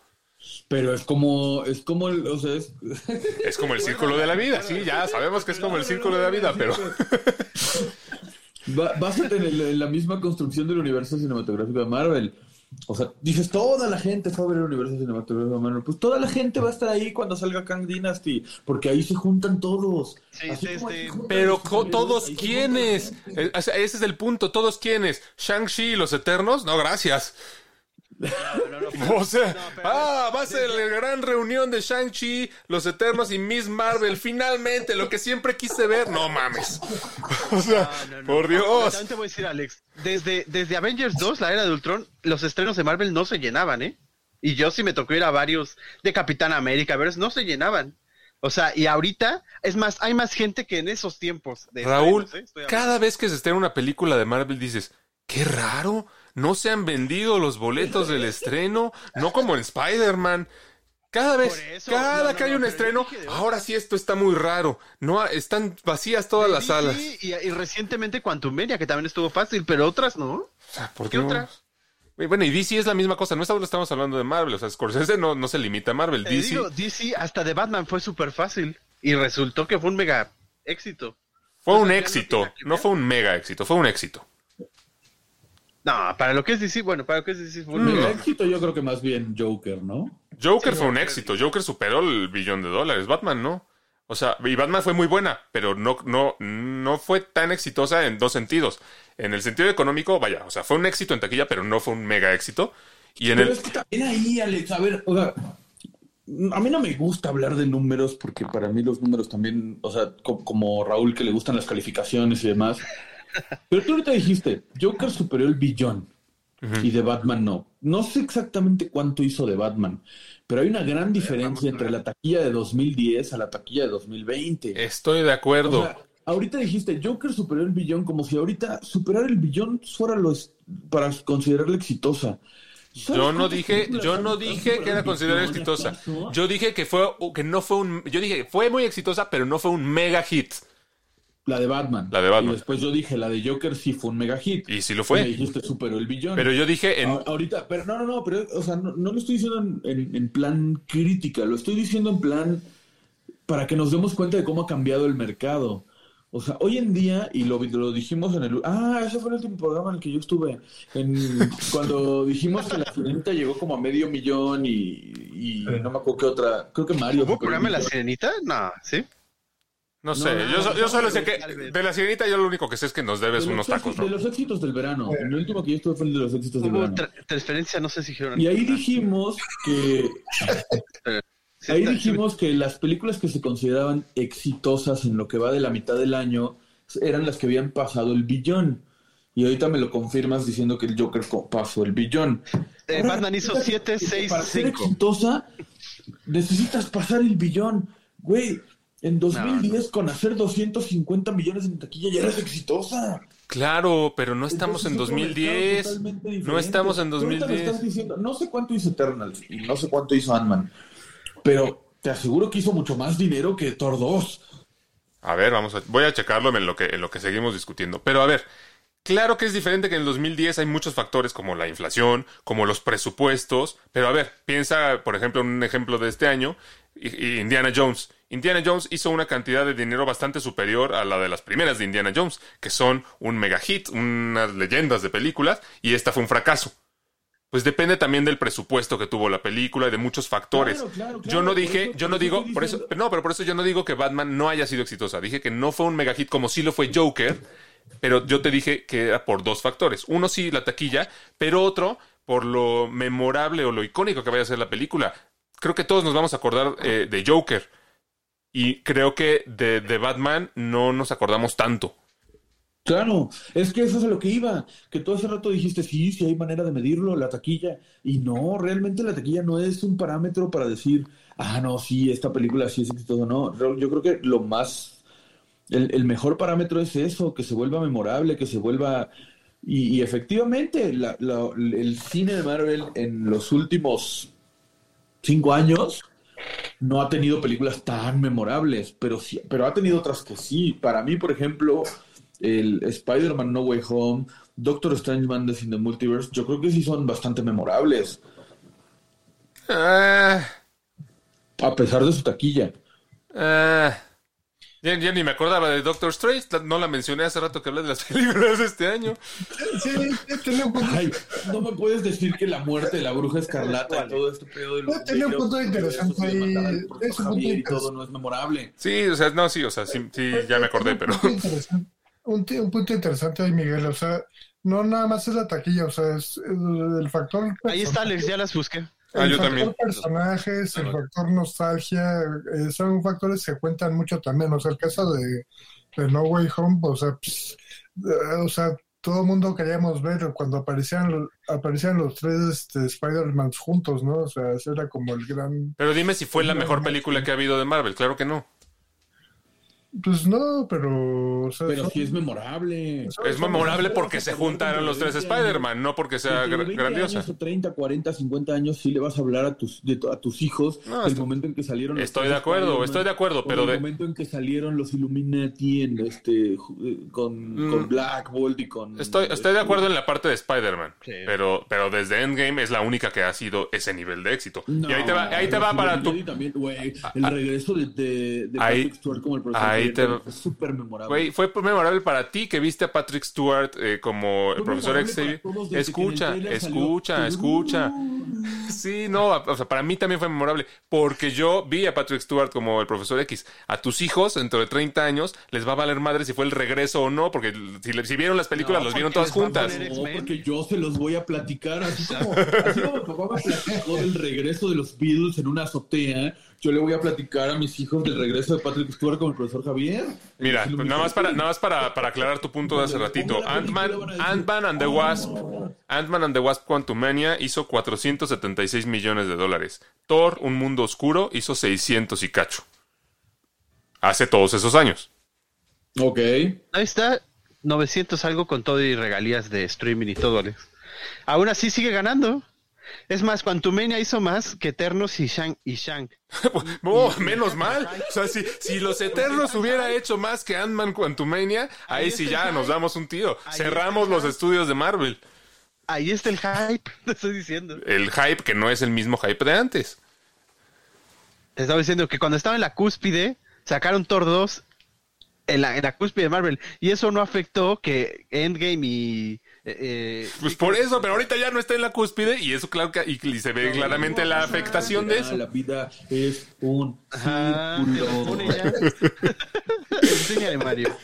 Pero es como, es como, el, o sea, es, Es como el círculo de la vida, sí, ya sabemos que es como el círculo de la vida, pero Va- básate en, el- en la misma construcción del universo cinematográfico de Marvel. O sea, dices, toda la gente fue a ver el universo cinematográfico de Marvel. Pues toda la gente va a estar ahí cuando salga Kang Dynasty, porque ahí se juntan todos. Sí, sí, sí. juntan Pero todos quiénes. Eh, o sea, ese es el punto. Todos quiénes. Shang-Chi y los Eternos. No, gracias. No, no, no, pero- O sea, ah, va a ser la gran reunión de Shang-Chi, los Eternos y Miss Marvel. Finalmente, lo que siempre quise ver. No mames. O sea, No, no, no. por Dios. También te voy a decir, Alex, desde, desde Avengers 2, la era de Ultron, los estrenos de Marvel no se llenaban, ¿eh? Y yo sí me tocó ir a varios de Capitán América, pero no se llenaban. O sea, y ahorita, es más, hay más gente que en esos tiempos. De Raúl, estrenos, ¿eh? Cada vez que se estrena una película de Marvel dices, qué raro, no se han vendido los boletos del estreno, no como en Spider-Man. Cada vez, eso, cada no, no, que hay un estreno, dije ahora sí esto está muy raro. No están vacías todas las salas. y, y recientemente Quantum Media, que también estuvo fácil, pero otras no. Sea, ¿por ¿Qué otras? Bueno, y DC es la misma cosa, no estamos, estamos hablando de Marvel, o sea, Scorsese no, no se limita a Marvel, Te DC... digo, DC hasta de Batman fue súper fácil y resultó que fue un mega éxito. Fue un éxito, no fue un mega éxito, fue un éxito. No, para lo que es DC, bueno, para lo que es DC fue un Mm. El mega éxito yo creo que más bien Joker, ¿no? Joker fue un éxito, Joker superó el billón de dólares, Batman no. O sea, y Batman fue muy buena, pero no, no, no fue tan exitosa en dos sentidos. En el sentido económico, vaya, o sea, fue un éxito en taquilla, pero no fue un mega éxito. Y en Pero el... es que también ahí, Alex, a ver, o sea, a mí no me gusta hablar de números porque para mí los números también, o sea, co- como Raúl que le gustan las calificaciones y demás. Pero tú ahorita dijiste, Joker superó el billón y de Batman no. No sé exactamente cuánto hizo de Batman, pero hay una gran diferencia entre la taquilla de 2010 a la taquilla de 2020. Estoy de acuerdo. O sea, ahorita dijiste, Joker superó el billón, como si ahorita superar el billón fuera lo es- para considerarla exitosa. ¿Sabes Yo no dije, yo no dije que era considerada exitosa. Yo dije que fue, que no fue un, yo dije, fue muy exitosa, pero no fue un mega hit. La de Batman. La de Batman. Y después yo dije, la de Joker sí fue un mega hit. Y sí lo Y me fue. dijiste, superó el billón. Pero yo dije en, A- Ahorita, pero no, no, no, pero, o sea, no, no lo estoy diciendo en, en- en plan crítica, lo estoy diciendo en plan para que nos demos cuenta de cómo ha cambiado el mercado. O sea, hoy en día, y lo, lo dijimos en el... Ah, ese fue el último programa en el que yo estuve. En, cuando dijimos que la Sirenita llegó como a medio millón y, y no me acuerdo qué otra... Creo que Mario... ¿Hubo programa la sirenita? No, ¿sí? No sé, no, yo, no, yo solo no, sé que de la sirenita yo lo único que sé es que nos debes De unos tacos, éxitos- de ¿no? los éxitos del verano. El último que yo estuve fue el de los éxitos del verano. tra- transferencia, no sé si dijeron. Y ahí dijimos que Ahí dijimos que las películas que se consideraban exitosas en lo que va de la mitad del año eran las que habían pasado el billón. Y ahorita me lo confirmas diciendo que el Joker pasó el billón. Eh, Ahora, Batman hizo fíjate 7, que 6, Para ser 5. exitosa, necesitas pasar el billón. Güey, en 2010 con hacer 250 millones en taquilla ya eras exitosa. Claro, pero no estamos en Entonces, es otro 2010. mercado totalmente No estamos en Tú ahorita me 2010. estás diciendo, no sé cuánto hizo Eternals y no sé cuánto hizo Ant-Man, pero te aseguro que hizo mucho más dinero que Thor 2. A ver, vamos a, voy a checarlo en lo que, en lo que seguimos discutiendo. Pero a ver, claro que es diferente que en el 2010 hay muchos factores como la inflación, como los presupuestos. Pero a ver, piensa, por ejemplo, en un ejemplo de este año, i- Indiana Jones. Indiana Jones hizo una cantidad de dinero bastante superior a la de las primeras de Indiana Jones, que son un mega hit, unas leyendas de películas, y esta fue un fracaso. Pues depende también del presupuesto que tuvo la película y de muchos factores. Claro, claro, yo no dije, eso- yo no digo, por eso, no, pero por eso yo no digo que Batman no haya sido exitosa. Dije que no fue un mega hit como sí lo fue Joker, pero yo te dije que era por dos factores. Uno sí, la taquilla, pero otro por lo memorable o lo icónico que vaya a ser la película. Creo que todos nos vamos a acordar eh, de Joker. Y creo que de, Batman no nos acordamos tanto. Claro, es que eso es a lo que iba, que tú hace rato dijiste, sí, sí hay manera de medirlo, la taquilla, y no, realmente la taquilla no es un parámetro para decir, ah, no, sí, esta película sí es exitosa, no, Yo- creo que lo más, el, mejor parámetro es eso, que se vuelva memorable, que se vuelva, y, efectivamente, el cine de Marvel en los últimos cinco años no ha tenido películas tan memorables, pero sí, pero ha tenido otras que sí. Para mí, por ejemplo, el Spider-Man No Way Home, Doctor Strange Madness in the Multiverse, yo creo que sí son bastante memorables, Ah, a pesar de su taquilla. ah. Ya, ya ni me acordaba de Doctor Strange. No la mencioné hace rato que hablé de las películas de este año. Sí, tenía un punto, Ay, no me puedes decir que la muerte de la bruja escarlata y todo este pedo de los un punto de interesante ahí, Javier y todo no es memorable. Sí, o sea, no, sí, o sea, sí, sí, ya me acordé, pero. Un punto interesante, un, punto interesante ahí, Miguel. O sea, no nada más es la taquilla, o sea, es el, el factor. Ahí está, Alex, ya las busqué. Ah, el yo factor también. personajes, el factor nostalgia, eh, son factores que cuentan mucho también. O sea, el caso de, de No Way Home, o sea, pues, eh, o sea, todo el mundo queríamos ver cuando aparecían, aparecían los tres este, Spider-Man juntos, ¿no? O sea, era como el gran. Pero dime si fue la mejor película que ha habido de Marvel. Claro que no. Pues no, pero. o sea, Pero son- sí es memorable. Es memorable porque se juntaron los tres Spider-Man, no porque sea de gra- 20 grandiosa. años o 30, 40, 50 años sí le vas a hablar a tus, de a tus hijos No, del estoy- momento en que salieron los Estoy de acuerdo, estoy de acuerdo, pero del de, momento en que salieron los Illuminati en este ju- con, Mm. con Black Bolt y con Estoy, estoy de acuerdo en la parte de Spider-Man, Sí. pero, pero desde Endgame es la única que ha sido ese nivel de éxito. No, y ahí te va, ahí te va para tu... También, güey, el regreso de, de, de Ahí- Patrick Stewart como el profesor ahí te- fue súper memorable. Güey, fue memorable para ti que viste a Patrick Stewart eh, como el profesor Xavier. Escucha, escucha, escucha. Sí, no, o sea, para mí también fue memorable porque yo vi a Patrick Stewart como el profesor X. A tus hijos, dentro de 30 años, les va a valer madre si fue el regreso o no, porque si, le- si vieron las películas, No, los vieron todas juntas. No, porque yo se los voy a platicar, así como, así como mi papá me platicó del regreso de los Beatles en una azotea, yo le voy a platicar a mis hijos del regreso de Patrick Stewart con el profesor Javier. Mira, pues nada más para, nada más para, para aclarar tu punto de hace ratito. Ant-Man, película van a decir, Ant-Man and the "Oh". Wasp, Ant-Man and the Wasp Quantumania hizo 476 millones de dólares. Thor, Un Mundo Oscuro, hizo 600 y cacho. Hace todos esos años. Ok. Ahí está, 900 algo con todo y regalías de streaming y todo, Alex. Aún así sigue ganando. Es más, Quantumania hizo más que Eternos y Shang. Y Shang. Oh, menos mal. O sea, si, si los Eternos hubiera hecho más que Ant-Man Quantumania, ahí, Ahí sí ya nos damos un tiro. Ahí Cerramos los estudios de Marvel. Ahí está el hype, te estoy diciendo. El hype que no es el mismo hype de antes. Te estaba diciendo que cuando estaba en la cúspide, sacaron Thor 2 en la, en la cúspide de Marvel. Y eso no afectó que Endgame y. eh, eh, Pues por eso, pero ahorita ya no está en la cúspide y eso claro que y, y se ve claramente la afectación de Ah, eso. La vida es un círculo. Enséñale, Mario.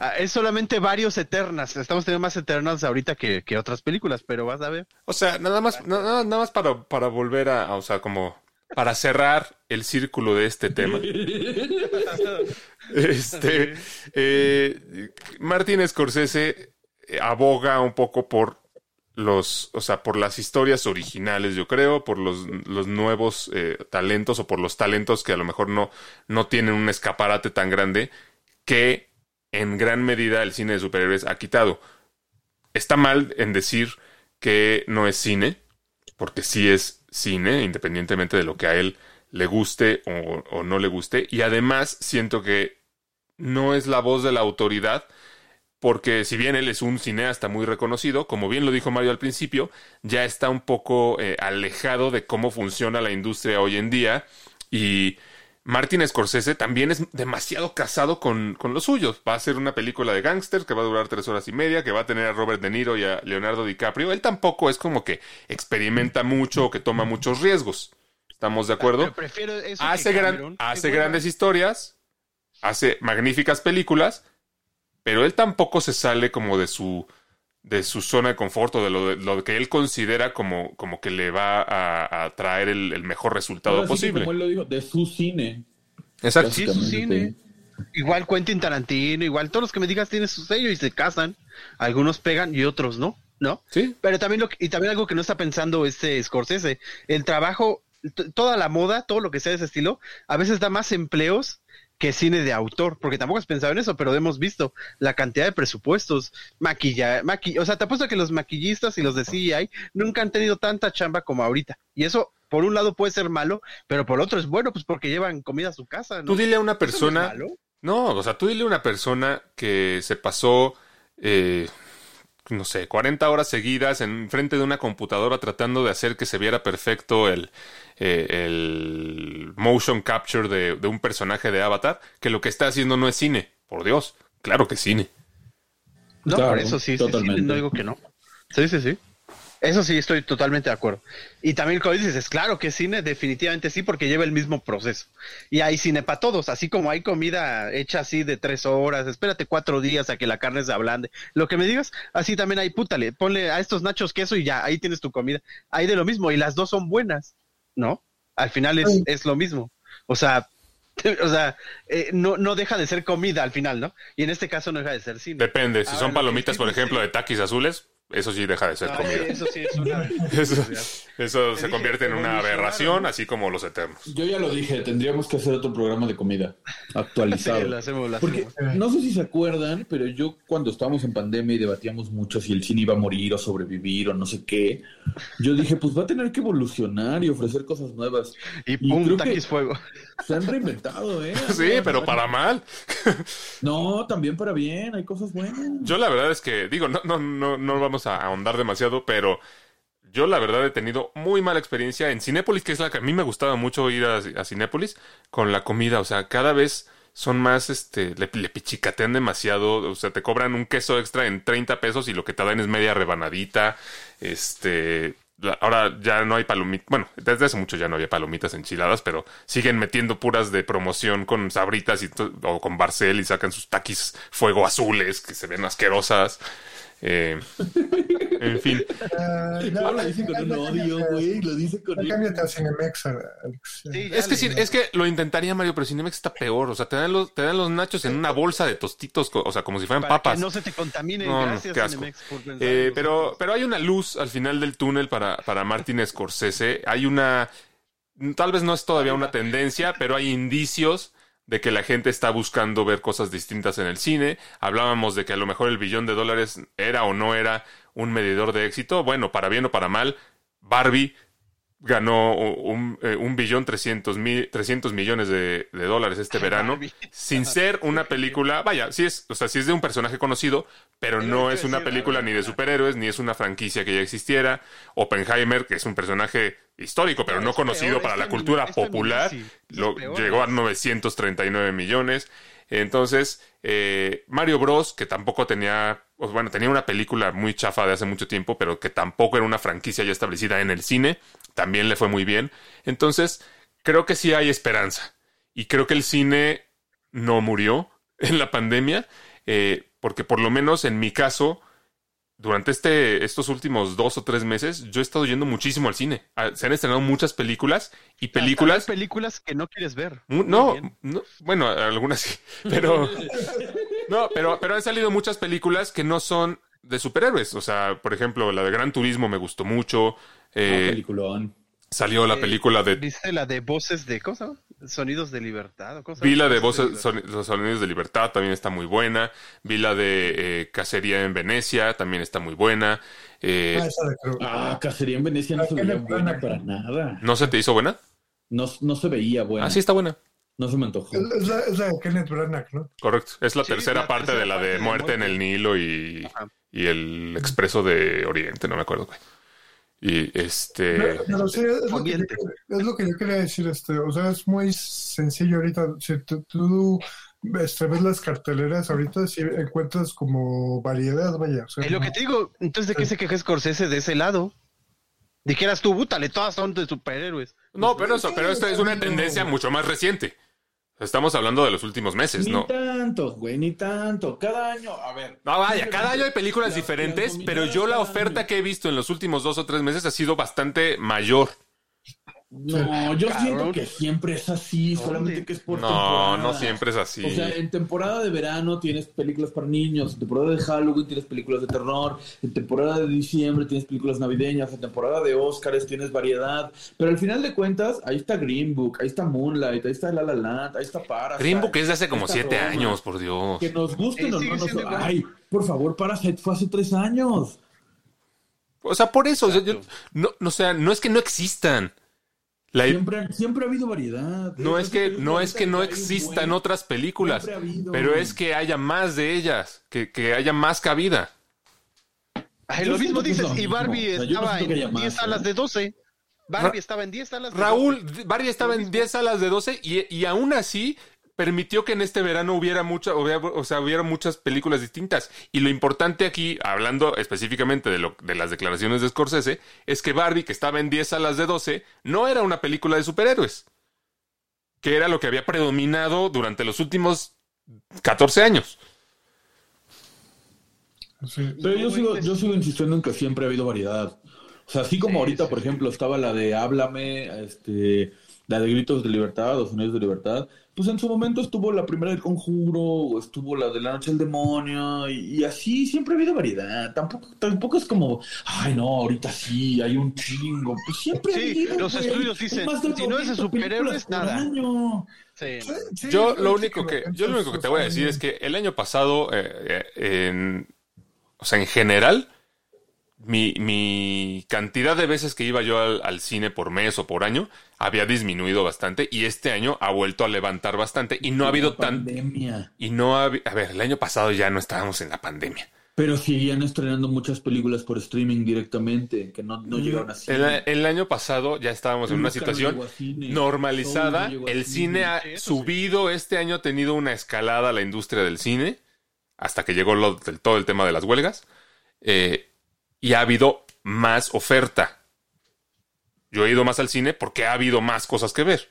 Ah, es solamente varios Eternas. Estamos teniendo más Eternas ahorita que, que otras películas, pero vas a ver. O sea, nada más, na- nada, nada más para, para volver a, a, o sea, como para cerrar el círculo de este tema. Este, eh, Martin Scorsese aboga un poco por los, o sea, por las historias originales, yo creo, por los, los nuevos eh, talentos o por los talentos que a lo mejor no, no tienen un escaparate tan grande que en gran medida el cine de superhéroes ha quitado. Está mal en decir que no es cine, porque sí es cine, independientemente de lo que a él le guste o, o no le guste. Y además siento que no es la voz de la autoridad, porque si bien él es un cineasta muy reconocido, como bien lo dijo Mario al principio, ya está un poco eh, alejado de cómo funciona la industria hoy en día y Martin Scorsese también es demasiado casado con, con los suyos. Va a hacer una película de gángster que va a durar tres horas y media, que va a tener a Robert De Niro y a Leonardo DiCaprio. Él tampoco es como que experimenta mucho o que toma muchos riesgos. ¿Estamos de acuerdo? Pero prefiero eso hace, gran- hace grandes historias, hace magníficas películas, pero él tampoco se sale como de su de su zona de confort o de lo, de lo que él considera como, como que le va a, a traer el, el mejor resultado Ahora sí que, posible. como él lo dijo, de su cine. Exacto. Sí, su cine. Igual Quentin Tarantino, igual todos los que me digas tienen su sello y se casan. Algunos pegan y otros no, ¿no? Sí. Pero también lo que- y también algo que no está pensando este Scorsese, el trabajo, toda la moda, todo lo que sea de ese estilo, a veces da más empleos que cine de autor, porque tampoco has pensado en eso, pero hemos visto la cantidad de presupuestos, maquilla, maqui o sea, te apuesto que los maquillistas y los de CGI nunca han tenido tanta chamba como ahorita. Y eso, por un lado, puede ser malo, pero por otro es bueno, pues porque llevan comida a su casa, ¿no? Tú dile a una no persona. malo. No, o sea, tú dile a una persona que se pasó, eh, no sé, 40 horas seguidas en frente de una computadora tratando de hacer que se viera perfecto el, eh, el motion capture de, de un personaje de Avatar, que lo que está haciendo no es cine. Por Dios, claro que es cine. No, Claro, por eso sí, sí, sí, totalmente. no digo que no. Sí, sí, sí. Eso sí, estoy totalmente de acuerdo. Y también, como dices, es claro que cine, definitivamente sí, porque lleva el mismo proceso. Y hay cine para todos, así como hay comida hecha así de tres horas, espérate cuatro días a que la carne se ablande. Lo que me digas, así también hay, pútale, ponle a estos nachos queso y ya, ahí tienes tu comida. Hay de lo mismo, y las dos son buenas, ¿no? Al final es, es lo mismo. O sea, o sea, eh, no, no deja de ser comida al final, ¿no? Y en este caso no deja de ser cine. Depende, si Ahora, son palomitas, por ejemplo, de taquis azules, eso sí deja de ser Ay, comida. eso sí es una. Eso, eso se dije, convierte en una aberración, así como los eternos. Yo ya lo dije, tendríamos que hacer otro programa de comida Sí, actualizado. lo hacemos, lo Porque hacemos. no sé si se acuerdan, pero yo cuando estábamos en pandemia y debatíamos mucho si el cine iba a morir o sobrevivir o no sé qué, yo dije, pues va a tener que evolucionar y ofrecer cosas nuevas. Y y pum, taquis fuego. Se han reinventado, ¿eh? Sí, pero para mal. No, también para bien, hay cosas buenas. Yo la verdad es que, digo, no, no, no, no vamos a ahondar demasiado, pero yo la verdad he tenido muy mala experiencia en Cinépolis, que es la que a mí me gustaba mucho ir a, a Cinépolis, con la comida. O sea, cada vez son más, este, le, le pichicatean demasiado. O sea, te cobran un queso extra en 30 pesos y lo que te dan es media rebanadita. Este, ahora ya no hay palomitas. Bueno, desde hace mucho ya no había palomitas enchiladas, pero siguen metiendo puras de promoción con sabritas y o con Barcel y sacan sus taquis fuego azules que se ven asquerosas. Eh, en fin, lo dice con un odio, cámbiate- güey, lo dice con ya cámbiate a Cinemex, Alex. Sí, ya es que sí, es que lo intentaría Mario, pero Cinemex está peor. O sea, te dan los, te dan los nachos en una bolsa de tostitos, o sea, como si fueran para papas. que no se te contamine. No, no, Gracias, qué asco. Cinemex, por pensar Eh, pero, pero hay una luz al final del túnel para, para Martin Scorsese. Hay una. Tal vez no es todavía una tendencia, pero hay indicios de que la gente está buscando ver cosas distintas en el cine. Hablábamos de que a lo mejor el billón de dólares era o no era un medidor de éxito. Bueno, para bien o para mal, Barbie ganó un, eh, un billón trescientos mil, 300 millones de, de dólares este verano, sin ser una película, vaya, sí es, o sea, sí es de un personaje conocido, pero no es una película la ni de superhéroes, ni es una franquicia que ya existiera. Oppenheimer, que es un personaje histórico, pero No, es conocido peor, para la cultura es popular, es lo, peor. llegó a 939 millones. Entonces, eh, Mario Bros, que tampoco tenía, bueno, tenía una película muy chafa de hace mucho tiempo, pero que tampoco era una franquicia ya establecida en el cine, también le fue muy bien. Entonces, creo que sí hay esperanza. Y creo que el cine no murió en la pandemia, eh, porque por lo menos en mi caso, durante este, estos últimos dos o tres meses, yo he estado yendo muchísimo al cine. Ah, Se han estrenado muchas películas y películas hay películas que no quieres ver. No, bueno, algunas sí, pero no, pero pero han salido muchas películas que no son de superhéroes, o sea, por ejemplo, la de Gran Turismo me gustó mucho, eh, Ah, peliculón. Salió la Eh, película de ¿Viste la de voces de cosa? Sonidos de libertad. ¿o cómo se vi llama? la de voces, son- los sonidos de libertad también está muy buena, vi la de eh, Cacería en Venecia también está muy buena, eh, Ah, esa de creo. Ah, Cacería en Venecia no Ah, se veía le buena para nada. ¿no se te hizo buena? No, no se veía buena. Ah, sí está buena, No se me antojó. Es la, es la de Kenneth Branagh, ¿no? correcto, es la Sí, tercera la parte tercera de la parte de de Muerte en el Nilo y, Ajá. y el Expreso de Oriente, no me acuerdo, güey. Y este... Pero, pero sí, es lo, que yo, Oriente. es lo que yo quería decir, este, o sea, es muy sencillo ahorita. Si tú, tú, este, ves las carteleras ahorita, si encuentras como variedad, vaya. O sea, Es lo que te digo. Entonces, ¿de qué se queja Scorsese de ese lado? Dijeras tú, bútale, todas son de superhéroes. No, pero eso, pero esto es una tendencia mucho más reciente. Estamos hablando de los últimos meses, Ni ¿no? tanto, güey, ni tanto. Cada año, a ver. No, vaya, cada año hay películas Las- diferentes, pero yo la oferta que he visto en los últimos dos o tres meses ha sido bastante mayor. No, yo Cabrón. siento que siempre es así, solamente que es por No, temporada. no siempre es así. O sea, en temporada de verano tienes películas para niños, en temporada de Halloween tienes películas de terror, en temporada de diciembre tienes películas navideñas, en temporada de Oscars tienes variedad, pero al final de cuentas, ahí está Green Book, ahí está Moonlight, ahí está La La Land, ahí está Parasite. Green Book es de hace como siete Roma. años, por Dios. Que nos gusten Sí, o no, nos-. Ay, por favor, Parasite fue hace tres años. O sea, por eso, yo- no, no, o sea, no es que no existan. La- Siempre, siempre ha habido variedad. no es que, no es que no existan buen- otras películas, ha habido. pero es que haya más de ellas, que, que haya más cabida. Ay, lo mismo dices. lo y mismo. Barbie O sea, yo no estaba haya en más, 10 ¿eh? salas de 12. Barbie Ra- estaba en 10 salas de Raúl, 12. Barbie estaba en 10 salas de 12 y, y aún así permitió que en este verano hubiera mucha, hubiera- o sea, hubiera muchas películas distintas. Y lo importante aquí, hablando específicamente de, lo, de las declaraciones de Scorsese, es que Barbie, que estaba en 10 salas de 12, no era una película de superhéroes. Que era lo que había predominado durante los últimos 14 años. sí. Pero yo sigo, yo sigo insistiendo en que siempre ha habido variedad. O sea, así como Sí, ahorita, sí, por ejemplo, estaba la de Háblame, este, la de Gritos de Libertad o Sonidos de Libertad, pues en su momento estuvo la primera del Conjuro, o estuvo la de La Noche del Demonio, y, y así siempre ha habido variedad. Tampoco, tampoco es como, ay no, ahorita sí, hay un chingo. Pues siempre ha habido, los güey, estudios dicen, de si no es de 90 superhéroes, nada. año. Sí, no. Sí, Yo lo único que, yo lo único que te voy a decir es que el año pasado, eh, eh, en, o sea, en general, mi, mi cantidad de veces que iba yo al, al cine por mes o por año había disminuido bastante y este año ha vuelto a levantar bastante y no ha habido La tan pandemia. y no ha a ver, el año pasado ya no estábamos en la pandemia. Pero seguían estrenando muchas películas por streaming directamente, que no, no llegaron así. El, el año pasado ya estábamos en una situación normalizada. El cine ha sí. subido. Este año ha tenido una escalada la industria del cine. Hasta que llegó lo- del, todo el tema de las huelgas. Eh, y ha habido más oferta. Yo he ido más al cine porque ha habido más cosas que ver.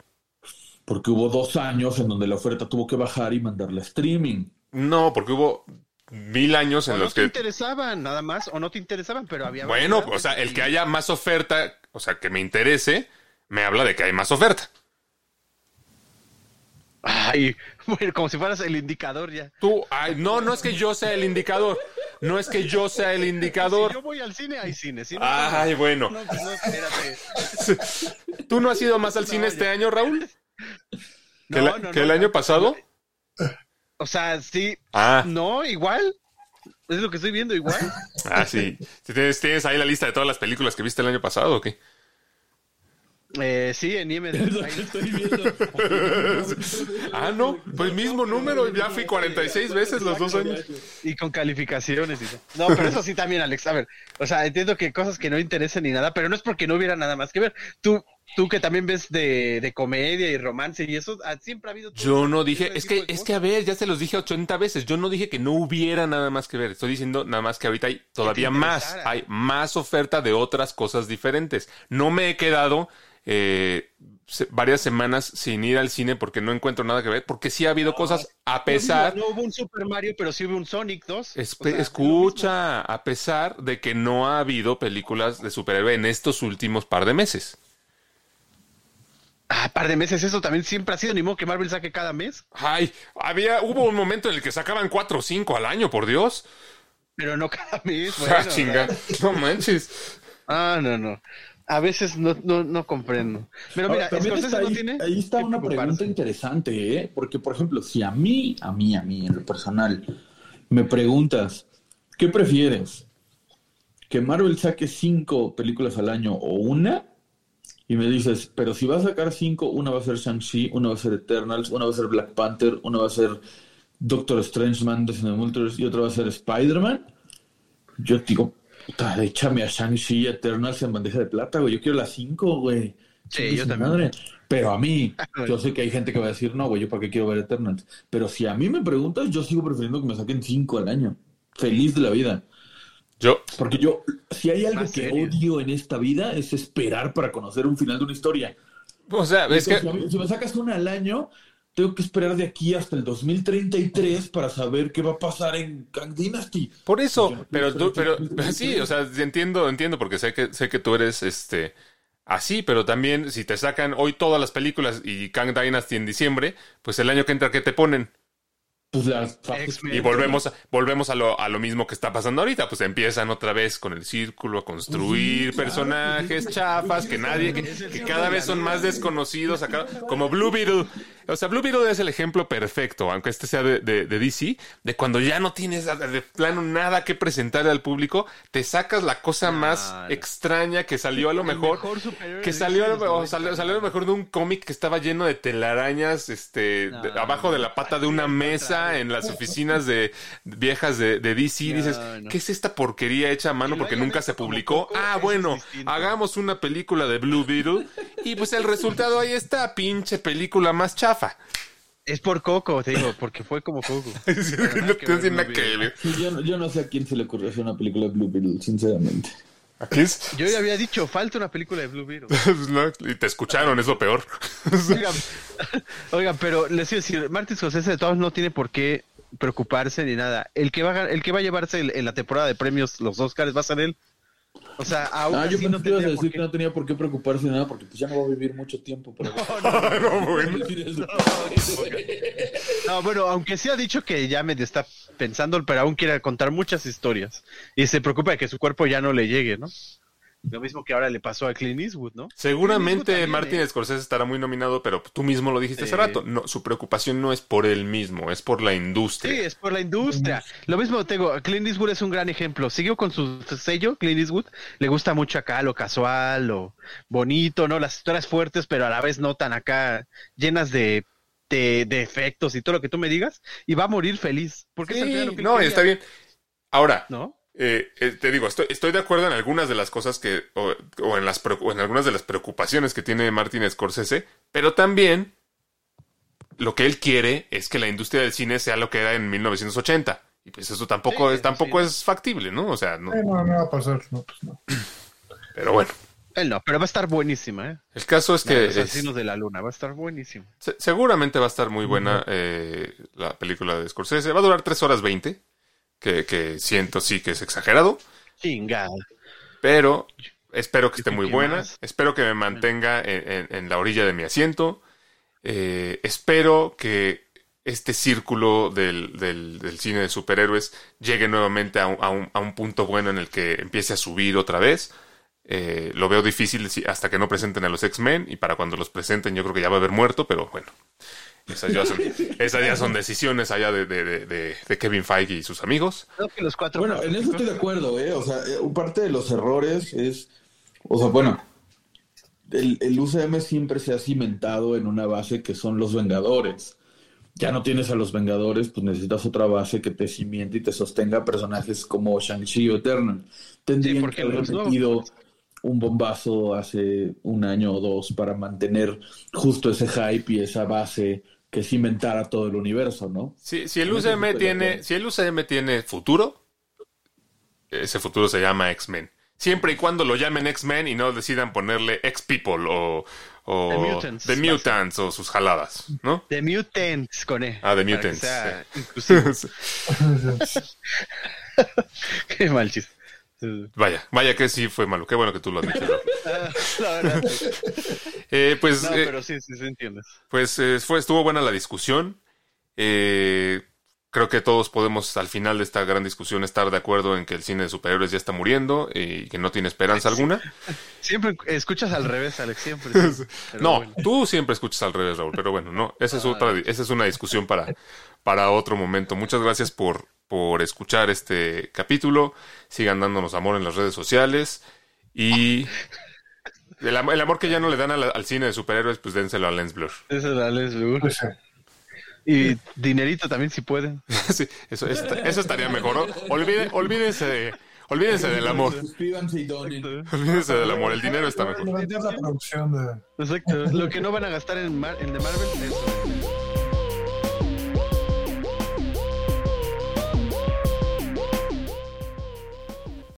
Porque hubo dos años en donde la oferta tuvo que bajar y mandarla a streaming. No, porque hubo mil años en O no los te que... interesaban, nada más, o no te interesaban, pero había... Bueno, o sea, el y- que haya más oferta, o sea, que me interese, me habla de que hay más oferta. Ay, bueno, como si fueras el indicador ya. Tú, ay, no, no es que yo sea el indicador. No es que yo sea el Si indicador. yo voy al cine, hay cine. Si no, Ay, bueno. no, no, espérate. ¿Tú no has ido más al cine este yo- año, Raúl? ¿Que, el- que año pasado? O sea, sí. Ah, No, igual. Es lo que estoy viendo, igual. ah, sí. ¿Tienes, ¿Tienes ahí la lista de todas las películas que viste el año pasado o qué? Eh, sí, en IMDb. Es lo que Ahí- estoy viendo. Ah, no, pues mismo número. Ya fui 46 veces los dos años. Y con calificaciones y todo. No, pero eso sí también, Alex. A ver, o sea, entiendo que cosas que no interesen ni nada, pero no es porque no hubiera nada más que ver. Tú, tú que también ves de, de comedia y romance y eso, ah, siempre ha habido... Yo no dije, es que, de es que a ver, ya se los dije 80 veces. Yo no dije que no hubiera nada más que ver. Estoy diciendo nada más que ahorita hay todavía más. Hay más oferta de otras cosas diferentes. No me he quedado eh, varias semanas sin ir al cine porque no encuentro nada que ver. Porque sí ha habido cosas a pesar. No, hubo un Super Mario, pero sí hubo un Sonic 2. Espe- O sea, escucha, a pesar de que no ha habido películas de superhéroe en estos últimos par de meses. Ah, par de meses, eso también siempre ha sido, ni modo que Marvel saque cada mes, Ay, había, hubo un momento en el que sacaban cuatro o cinco al año, por Dios. pero no cada mes. Bueno, ah, chinga. No manches. Ah, no, no. A veces no, no, no comprendo. Pero mira, Ahora, no ahí, tiene. ahí está una pregunta interesante, ¿eh? Porque, por ejemplo, si a mí, a mí, a mí, en lo personal, me preguntas, ¿qué prefieres? ¿Que Marvel saque cinco películas al año o una? Y me dices, pero si va a sacar cinco, una va a ser Shang-Chi, una va a ser Eternals, una va a ser Black Panther, una va a ser Doctor Strange, Man of the Multiverse y otra va a ser Spider-Man. Yo digo, puta, échame a Shang-Chi Eternals en bandeja de plata, güey. Yo quiero las cinco, güey. Sí, yo también. madre. Pero a mí, yo sé que hay gente que va a decir, no, güey, yo para qué quiero ver Eternals. Pero si a mí me preguntas, yo sigo prefiriendo que me saquen cinco al año. Feliz de la vida. Yo, Porque yo, si hay algo que serio. odio en esta vida, es esperar para conocer un final de una historia. o sea, es Entonces, que si, a mí- si me sacas una al año, tengo que esperar de aquí hasta el 2033 para saber qué va a pasar en Kang Dynasty. Por eso, Yo- pero tú, pero sí, o sea, entiendo, entiendo, porque sé que sé que tú eres este así, pero también si te sacan hoy todas las películas y Kang Dynasty en diciembre, pues el año que entra, ¿qué te ponen? Pues las. Y volvemos, a, volvemos a lo, a lo mismo que está pasando ahorita, pues empiezan otra vez con el círculo a construir Sí, claro, personajes pues es- chafas que nadie, que, que cada vez son más desconocidos, acá, como Blue Beetle. O sea, Blue Beetle es el ejemplo perfecto, aunque este sea de, de, de DC, de cuando ya no tienes de plano nada que presentarle al público, te sacas la cosa más no. extraña que salió a lo mejor, que salió, los salió, 90. salió a lo mejor de un cómic que estaba lleno de telarañas, este, No, de- abajo de la pata de una mesa en las oficinas de viejas de, de DC. No, dices. ¿qué es esta porquería hecha a mano porque nunca se publicó? Ah, bueno, hagamos una película de Blue Beetle y pues el resultado ahí está, pinche película más Es por Coco, te digo, porque fue como Coco. no que. Sí, yo, no- yo no sé a quién se le ocurrió hacer una película de Blue Beetle, sinceramente. Aquí es. Yo ya había dicho, falta una película de Blue Beetle. No, y te escucharon, es lo peor. Oigan, oigan, pero les quiero decir, Martin Scorsese de todos no tiene por qué preocuparse ni nada. El que va a, el que va a llevarse el- en la temporada de premios los Oscars va a ser él. O sea, aún Ah, yo así pensé no que ibas a decir qué- que no tenía por qué preocuparse de nada porque pues ya no va a vivir mucho tiempo. Pero... no, bueno. No, bueno, aunque sí ha dicho que ya medio está pensando, pero aún quiere contar muchas historias. Y se preocupa de que su cuerpo ya no le llegue, ¿no? Lo mismo que ahora le pasó a Clint Eastwood, ¿no? Seguramente También, Martin ¿eh? Scorsese estará muy nominado, pero tú mismo lo dijiste hace Sí. rato. No, su preocupación no es por él mismo, es por la Sí, industria. es por la industria. Lo mismo tengo, Clint Eastwood es un gran ejemplo. Siguió con su sello, Clint Eastwood. Le gusta mucho acá lo casual, lo bonito, ¿no? Las historias fuertes, pero a la vez no tan acá llenas de, de, de efectos y todo lo que tú me digas. Y va a morir feliz. Porque es al final lo Sí, que no, quería, está bien. Ahora, ¿No? Eh, eh, te digo, estoy, estoy de acuerdo en algunas de las cosas que, o, o en las, o en algunas de las preocupaciones que tiene Martin Scorsese, pero también lo que él quiere es que la industria del cine sea lo que era en 1980. Y pues eso tampoco, Sí, es, tampoco sí. es factible, ¿no? O sea, no, Eh, no, no va a pasar, no, pues no. pero bueno. Él no, pero va a estar buenísima, ¿eh? El caso es que los es- asesinos de la luna, va a estar buenísimo. se- seguramente va a estar muy buena eh, la película de Scorsese. Va a durar 3 horas 20, que, que siento sí que es exagerado. Chingada. Pero espero que esté muy buena. más. Espero que me mantenga en, en- en la orilla de mi asiento. Eh, espero que este círculo del, del- del cine de superhéroes llegue nuevamente a un, a un- a un punto bueno en el que empiece a subir otra vez. Eh, lo veo difícil hasta que no presenten a los X-Men y para cuando los presenten yo creo que ya va a haber muerto, pero bueno. Esas ya son, esas ya son decisiones allá de, de- de- de- de Kevin Feige y sus amigos. Creo que los cuatro. Bueno, en eso estoy de acuerdo, ¿eh? O sea, eh, parte de los errores es, o sea, bueno, el, el UCM siempre se ha cimentado en una base que son los Vengadores. Ya no tienes a los Vengadores, pues necesitas otra base que te cimiente y te sostenga personajes como Shang-Chi o Eternal. Tendrían porque que haber metido un bombazo hace un año o dos para mantener justo ese hype y esa base que cimentara todo el universo, ¿no? Si, si el UCM tiene, si el UCM tiene futuro, ese futuro se llama X-Men. Siempre y cuando lo llamen X-Men y no decidan ponerle X-People o, o The Mutants. The Mutants o sus jaladas, ¿no? The Mutants con E. Ah, The que Mutants, sea. Qué mal chiste. Vaya, vaya que sí fue malo. Qué bueno que tú lo verdad. Eh, pues, No, eh, pero sí, sí, sí entiendes. pues eh, fue, estuvo buena la discusión. Eh, creo que todos podemos al final de esta gran discusión estar de acuerdo en que el cine de superhéroes ya está muriendo y que no tiene esperanza alguna. Siempre escuchas al revés, Alex, siempre. no, bueno. tú siempre escuchas al revés, Raúl, pero bueno, no, esa es otra, esa es una discusión para, para otro momento. Muchas gracias por, por escuchar este capítulo. Sigan dándonos amor en las redes sociales y el, am- el amor que ya no le dan al, al cine de superhéroes, pues dénselo a Lens Blur. Ese es Alex Blur. Pues, Y dinerito también si pueden. Sí, eso, eso, eso estaría mejor. ¿no? Olvide- olvídense, de- olvídense del amor. Suscríbanse y donen. Olvídense del amor. El dinero está mejor. Exacto. Lo que no van a gastar en, Mar- en The Marvel, eso.